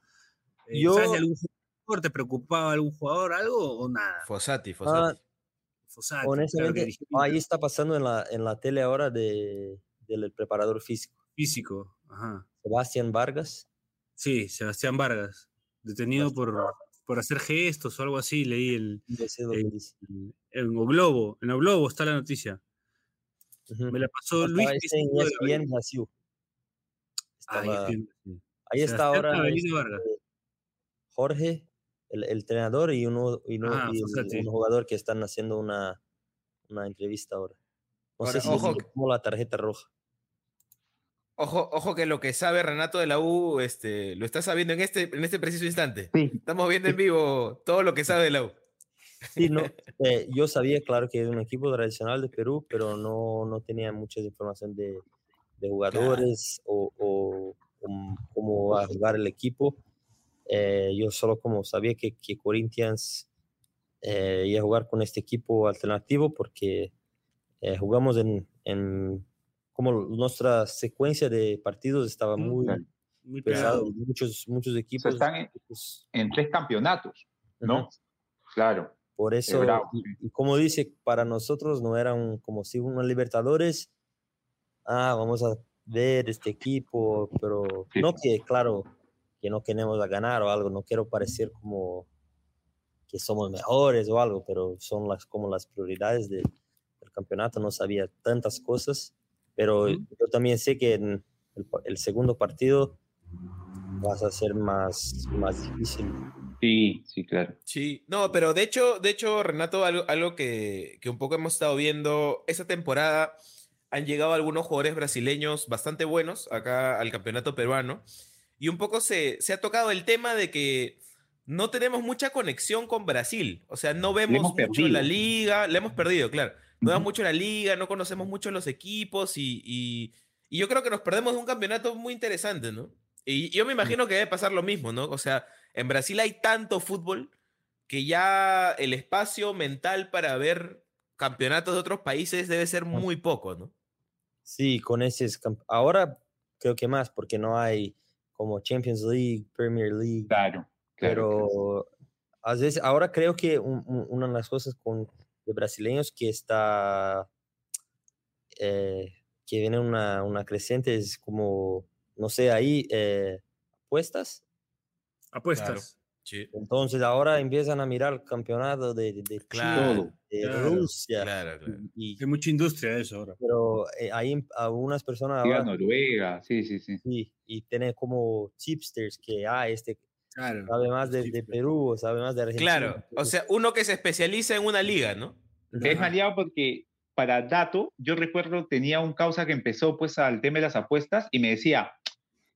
Eh, Yo- ¿Sabes de algún jugador? ¿Te preocupaba algún jugador, algo o nada? Fosati, Ah, Fosati. Claro dijiste ahí está pasando en la, en la tele ahora de, del preparador físico. físico. Ajá. Sebastián Vargas. Sí, Sebastián Vargas, detenido por, por hacer gestos o algo así, leí el, en O Globo, en Globo está la noticia. Me la pasó Luis. estaba que ese en es uno de la ESPN Brasil. Estaba- ESPN Brasil. ahí está ahora este. Jorge, el, el entrenador, y uno, y uno- Ah, y el- un jugador que están haciendo una, una entrevista ahora. No Ahora, sé si ojo le que- tomó la tarjeta roja. Ojo, ojo que lo que sabe Renato de la U, este, lo está sabiendo en este, en este preciso instante. Sí, Estamos viendo en vivo todo lo que sabe de la U. Sí, no, eh, yo sabía, claro, que era un equipo tradicional de Perú, pero no, no tenía mucha información de, de jugadores o, o cómo- cómo va a jugar el equipo. Eh, yo solo como sabía que, que Corinthians eh, iba a jugar con este equipo alternativo porque eh, jugamos en, en como nuestra secuencia de partidos estaba Mm, muy claro. Muy pesado, pegado. muchos, muchos o equipos. sea, están en, pues, en tres campeonatos, ¿no? Ujú. Claro. Por eso, bravo, y, como dice, para nosotros no era un, como si una Libertadores, ah, vamos a ver este equipo, pero Sí. no que, claro, que no queremos a ganar o algo, no quiero parecer como que somos mejores o algo, pero son las, como las prioridades de- del campeonato, no sabía tantas cosas, pero yo también sé que en el, el segundo partido vas a ser más, más difícil. Sí, sí, claro. Sí, no, pero de hecho, de hecho, Renato, algo, algo que, que un poco hemos estado viendo esta temporada, han llegado algunos jugadores brasileños bastante buenos acá al campeonato peruano, y un poco se, se ha tocado el tema de que no tenemos mucha conexión con Brasil, o sea, no vemos mucho la perdido. liga, le hemos perdido, claro, no Ujú. mucho la liga, no conocemos mucho los equipos, y, y, y yo creo que nos perdemos de un campeonato muy interesante, ¿no? Y yo me imagino que debe pasar lo mismo, ¿no? O sea, en Brasil hay tanto fútbol que ya el espacio mental para ver campeonatos de otros países debe ser muy poco, ¿no? Sí, con ese ahora creo que más porque no hay como Champions League, Premier League, Claro, claro. pero a veces ahora creo que un- un- una de las cosas con de brasileños que está eh, que viene una, una creciente es como no sé ahí eh, apuestas Apuestas. Sí. entonces ahora empiezan a mirar el campeonato de, de, de Claro, Chile, de claro, Rusia Claro, claro. y, Hay mucha industria eso ahora. pero eh, hay algunas personas ahora Noruega, sí, sí, sí. Y tiene como chipsters que, ah, este Claro. sabe más de, de. Perú, o sabe más de Argentina. Claro, o sea, uno que se especializa en una liga, ¿no? Es maleado porque, para dato, yo recuerdo tenía un causa que empezó pues al tema de las apuestas y me decía,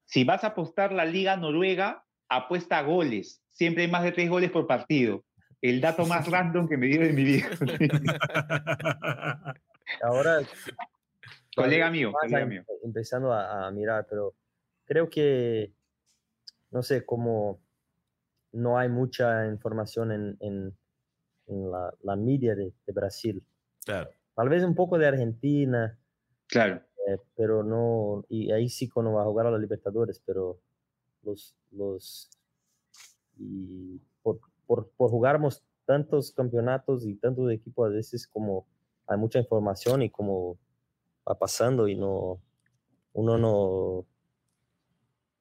si vas a apostar la Liga Noruega, apuesta a goles. Siempre hay más de tres goles por partido. El dato más random que me dieron en mi vida. Ahora, colega mío, colega mío. empezando a, a mirar, pero creo que, no sé, como no hay mucha información en, en, en la, la media de, de Brasil. Claro. Tal vez un poco de Argentina, Claro. eh, pero no, y ahí sí cuando va a jugar a la Libertadores, pero los, los, y por, por, por jugarmos tantos campeonatos y tantos equipos, a veces como hay mucha información y como va pasando y no, uno no,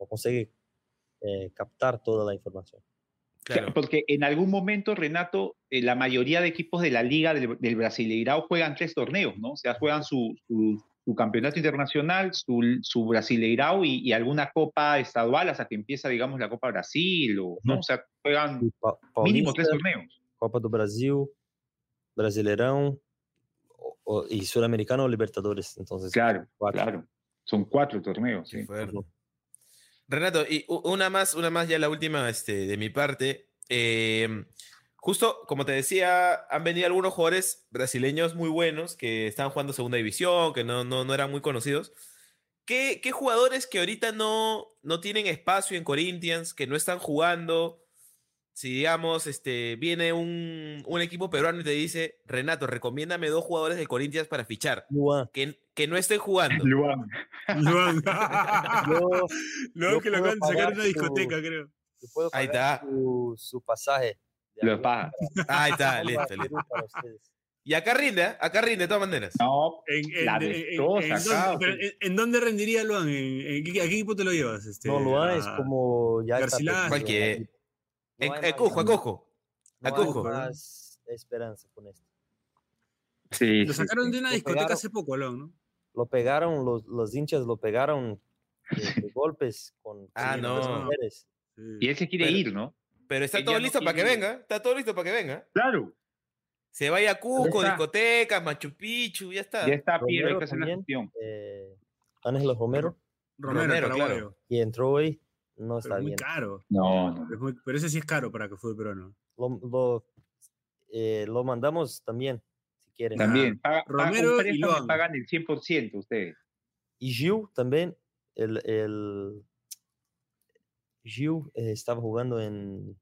no consigue eh, captar toda la información. Claro. Porque en algún momento, Renato, eh, la mayoría de equipos de la Liga del, del Brasileirao juegan tres torneos, ¿no? O sea, juegan su, su, su campeonato internacional, su, su Brasileirao y, y alguna copa estadual hasta que empieza, digamos, la Copa Brasil, o, ¿no? O sea, juegan mínimo tres torneos. Copa do Brasil, Brasileirão o- o- y Sudamericano o Libertadores. Entonces, Claro, cuatro. claro. Son cuatro torneos, sí. fuerte. Renato, y una más, una más ya la última este, de mi parte. Eh, justo, como te decía, han venido algunos jugadores brasileños muy buenos que están jugando segunda división, que no, no, no eran muy conocidos. ¿Qué, qué jugadores que ahorita no, no tienen espacio en Corinthians, que no están jugando? Si, digamos, este, viene un, un equipo peruano y te dice, Renato, recomiéndame dos jugadores de Corinthians para fichar, Luan, que, que no estén jugando. Luan. Luan. yo- Luan yo que lo acaban de sacar una su- discoteca, creo. yo puedo Ahí está. Su, su pasaje. de Lo avión paga. Ahí está, listo, listo. Y acá rinde, ¿eh? acá rinde de todas maneras. No, En, en- La destroza en acá, dónde, pero en- en dónde rendiría Luan? ¿En, en qué, ¿A qué equipo te lo llevas? Este, No, Luan es como ya está Garcilaso. Cualquier- No En, hay en Cujo, a Cojo. no Cujo. más esperanza con esto. sí. Lo sacaron de una Lo discoteca pegaron. hace poco, ¿no? lo pegaron, los, los hinchas lo pegaron de, de golpes con, Ah, con no. las mujeres. Y él se quiere Pero- ir, ¿no? Pero está Él todo listo para que quiere- venga. Está todo listo para que venga. Claro. Se vaya a Cusco, discotecas, Machu Picchu, ya está. Ya está Piero, hay Romero que hacer la gestión. Eh, Ángelo Romero, Romero, Romero, paraguayo. y entró hoy, no Pero está es muy bien. caro. No, no. Es muy- pero ese sí es caro para que fue peruano. Lo, lo, eh, lo mandamos también, si quieren. También. Paga con Romero y pagan el 100% ustedes. Y Gil también, el, el Gil eh, estaba jugando en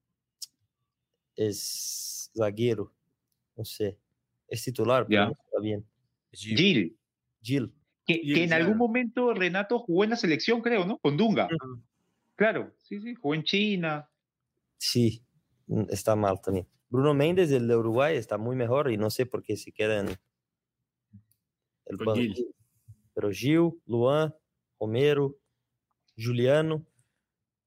es zaguero, no sé, es titular, pero no está bien. Gil, Gil, que, Gil, que en algún momento Renato jugó en la selección, creo, ¿no? Con Dunga. Claro, sí, sí, jugó en China. sí, mm, está mal también. Bruno Méndez, el de Uruguay, está muy mejor y no sé por qué se queda en el Con banco. Gil. Pero Gil, Luan, Romero, Juliano,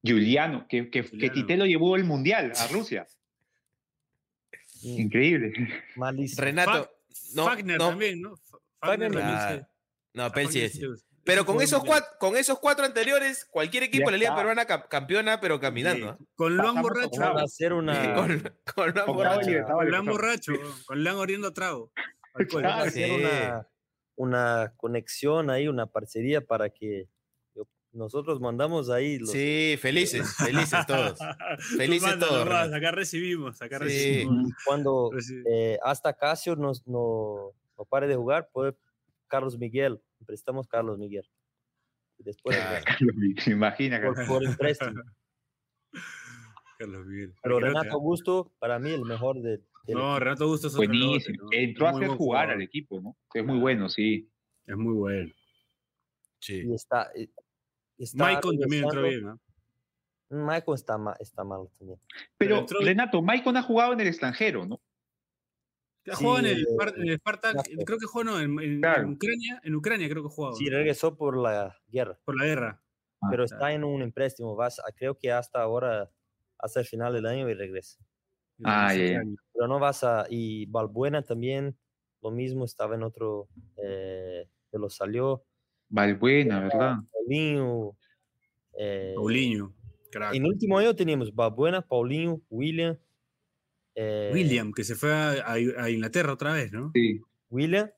Juliano, que, que, que Juliano. Tite lo llevó al Mundial a Rusia. mm, Increíble. malísimo. Renato. No, Fagner no, también, ¿no? Fa- Fagner Fagner también ah, sí. no, A Pel sí Fagner es. Sí. Pero con esos, cuatro, con esos cuatro anteriores, cualquier equipo de la Liga. Peruana cam- campeona, pero caminando. ¿ah? Con Luan borracho. a ser una, Con, con de Libertadores, Con Luan borracho. Con Luan oriendo trago. Alcohol. Claro. va a ser Sí. una, una conexión ahí, una parcería para que yo- nosotros mandamos ahí los, Sí, felices, felices todos. Felices Manda todos, nomás. Acá recibimos, acá Sí. recibimos. cuando eh, hasta Casio nos, no, no pare de jugar, puede Carlos Miguel, prestamos Carlos Miguel. Después Claro. Se imagina. por, Carlos. por empréstimo. Carlos Miguel. Pero Renato. Augusto, para mí, el mejor de, del No, Renato Augusto es otro Buenísimo. lote, ¿no? Entró a Muy hacer jugar jugador. al equipo, ¿no? Es muy bueno, sí. Es muy bueno. Sí. y está, eh, está Maicon también entró bien, ¿no? Maicon está, ma- está mal también. Pero, entró- Renato, Maicon ha jugado en el extranjero, ¿no? Ha Sí, jugado en el, eh, en el Spartak, creo que jugó no, en, en- Claro. en Ucrania, en Ucrania creo que jugaba. Sí, regresó por la guerra, Por la guerra. Ah, pero claro. está en un empréstimo. Vas, a- creo que hasta ahora, hasta el final del año y regresa. Ah. Ucrania. Pero no vas a. Y Balbuena también, lo mismo, estaba en otro. Eh, que lo salió. Valbuena, ¿verdad? Paulinho. eh, Paulinho, crack. En último año teníamos Balbuena, Paulinho, William. Eh, William, que se fue a, a- a Inglaterra otra vez, ¿no? Sí. William,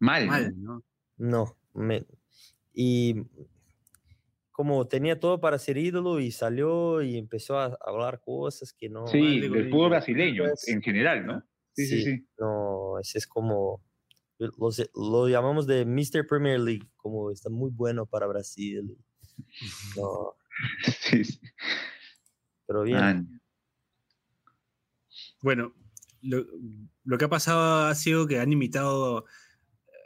Mal. ¿no? Mal, ¿no? no. me- y como tenía todo para ser ídolo y salió y empezó a hablar cosas que no. Sí, del Bolivia. fútbol brasileño Pues, en general, ¿no? Sí, sí, sí. No, ese es como. Lo, llamamos de Mr. Premier League, como está muy bueno para Brasil. No, Sí, sí. pero bien. Man. Bueno, lo, lo que ha pasado ha sido que han imitado.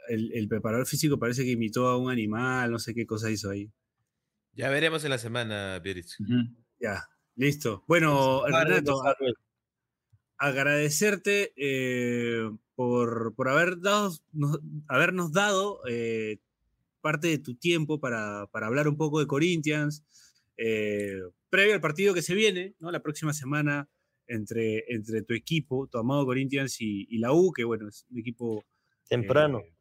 El, el preparador físico parece que imitó a un animal, no sé qué cosa hizo ahí. Ya veremos en la semana. Ujú. Ya, listo. Bueno, Renato, agradecerte eh, por, por haber dado, nos- habernos dado eh, parte de tu tiempo para, para hablar un poco de Corinthians, eh, previo al partido que se viene, ¿no? La próxima semana entre, entre tu equipo, tu amado Corinthians y, y la U, que bueno, es un equipo... temprano. eh,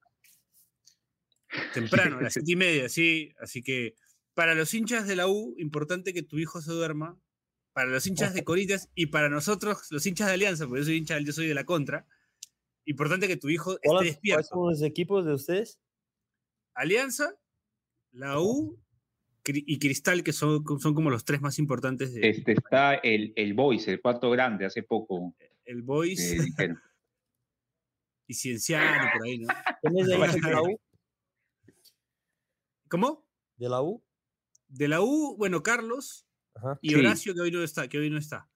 temprano, a las siete y media, sí. Así que para los hinchas de la U, importante que tu hijo se duerma. Para los hinchas de Corinthians y para nosotros, los hinchas de Alianza, porque yo soy hincha, yo soy de la contra. Importante que tu hijo esté ¿Cuáles cuáles despierto. son los equipos de ustedes? Alianza, la U y Cristal, que son, son como los tres más importantes de Este está el, el Boys, el cuarto grande, hace poco. el Boys eh, y Cienciano, por ahí, ¿no? ¿Quién es de ahí de la U? ¿Cómo? ¿De la U? De la U, bueno, Carlos Ajá. y Sí. Horacio, que hoy no está, que hoy no está.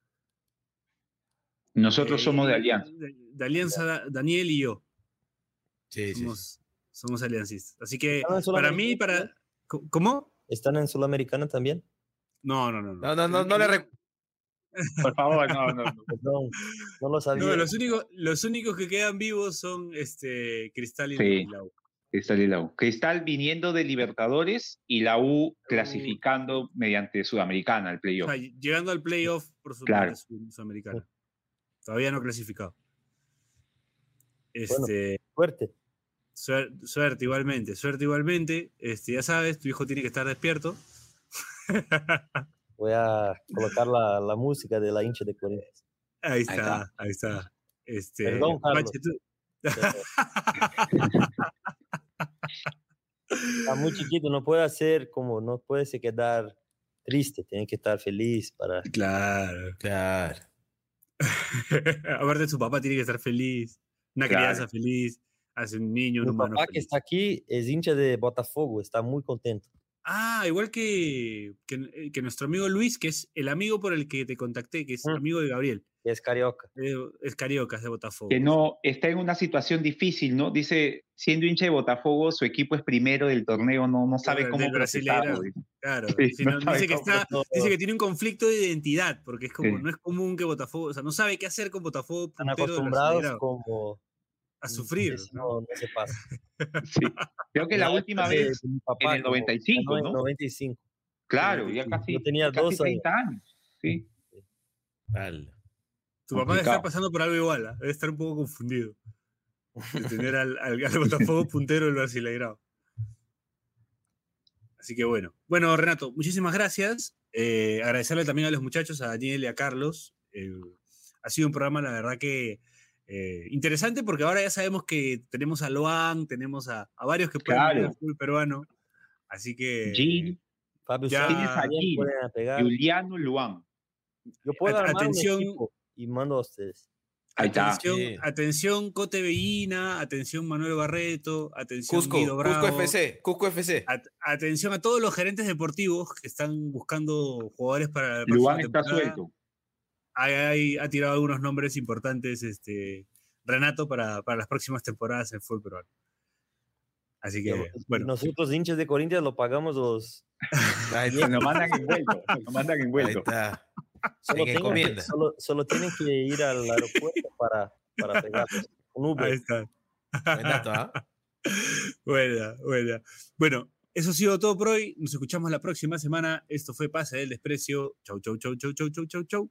Nosotros Eh, somos de Alianza. De, de Alianza, Da- Daniel y yo. Sí, sí, sí. Somos, somos aliancistas. Así que ¿Están en para mí, para. ¿Cómo? ¿Están en Sudamericana también? No, no, no. No, no, no, no le rec- Por favor, no, no. no. Perdón, no lo sabía. No, los únicos, los únicos que quedan vivos son este Cristal y, Sí. la U. Cristal y la U. Cristal viniendo de Libertadores y la U clasificando mediante Sudamericana al O playoff. sea, llegando al playoff por su Claro. su- Sudamericana. Todavía no clasificado. Este, Fuerte. Suerte igualmente, suerte igualmente. Este, ya sabes, tu hijo tiene que estar despierto. Voy a colocar la, la música de la hincha de Corinthians. Ahí está, ahí está. Este, Perdón, Carlos. Está muy chiquito, no puede hacer como, no puede se quedar triste, tiene que estar feliz para... Claro. Claro. Aparte, su papá tiene que estar feliz. Una Claro. crianza feliz. Hace un niño, un Mi humano. papá que está aquí es hincha de Botafogo, está muy contento. Ah, igual que, que, eh, que nuestro amigo Luis, que es el amigo por el que te contacté, que es Mm. amigo de Gabriel. es carioca. Eh, Es carioca, es de Botafogo. Que no está en una situación difícil, ¿no? Dice, siendo hincha de Botafogo, su equipo es primero del torneo, no, no sabe del cómo procesarlo. Claro. Sí, si no no- sabe dice, que cómo está, No, dice que tiene un conflicto de identidad, porque es como, Sí. no es común que Botafogo, o sea, no sabe qué hacer con Botafogo Están acostumbrados como... a sufrir. eso ¿no? No, se pasa. Sí. Creo que la última vez, de mi papá, el 95, en el ¿no? 95. claro, ya Yo casi, tenía casi dos 30 años. Sí. Tu papá debe estar pasando por algo igual, ¿ah? debe estar un poco confundido. De tener al, al, al Botafogo puntero del Brasileirao. Así que bueno. Bueno, Renato, muchísimas gracias. Eh, agradecerle también a los muchachos, a Daniel y a Carlos. Eh, ha sido un programa, la verdad que eh, interesante, porque ahora ya sabemos que tenemos a Loan, tenemos a, a varios que pueden Claro. el fútbol peruano. Así que. Gil, Fabio Ya- Tienes a Gil, pegar. Juliano Luan. Yo puedo At- atención. un equipo y mando a ustedes. Ahí está. Atención, Sí. atención, Cote Bellina, atención, Manuel Barreto, atención, Cusco, Guido Bravo. Cusco FC, Cusco FC. At- atención a todos los gerentes deportivos que están buscando jugadores para la Luan está temporada. suelto. Ahí- ahí ha tirado algunos nombres importantes este, Renato para, para las próximas temporadas en fútbol peruano. Así que, bueno, Nosotros hinchas de Corinthians lo pagamos los... Nos mandan envuelto. Nos mandan Ahí envuelto. está. Solo, En tienen solo, solo tienen que ir al aeropuerto para, para pegarlos. Un Uber. ahí está. ¿ah? buena, buena. Bueno, eso ha sido todo por hoy. Nos escuchamos la próxima semana. Esto fue Pase del Desprecio. Chau, chau, chau, chau, chau, chau, chau, chau.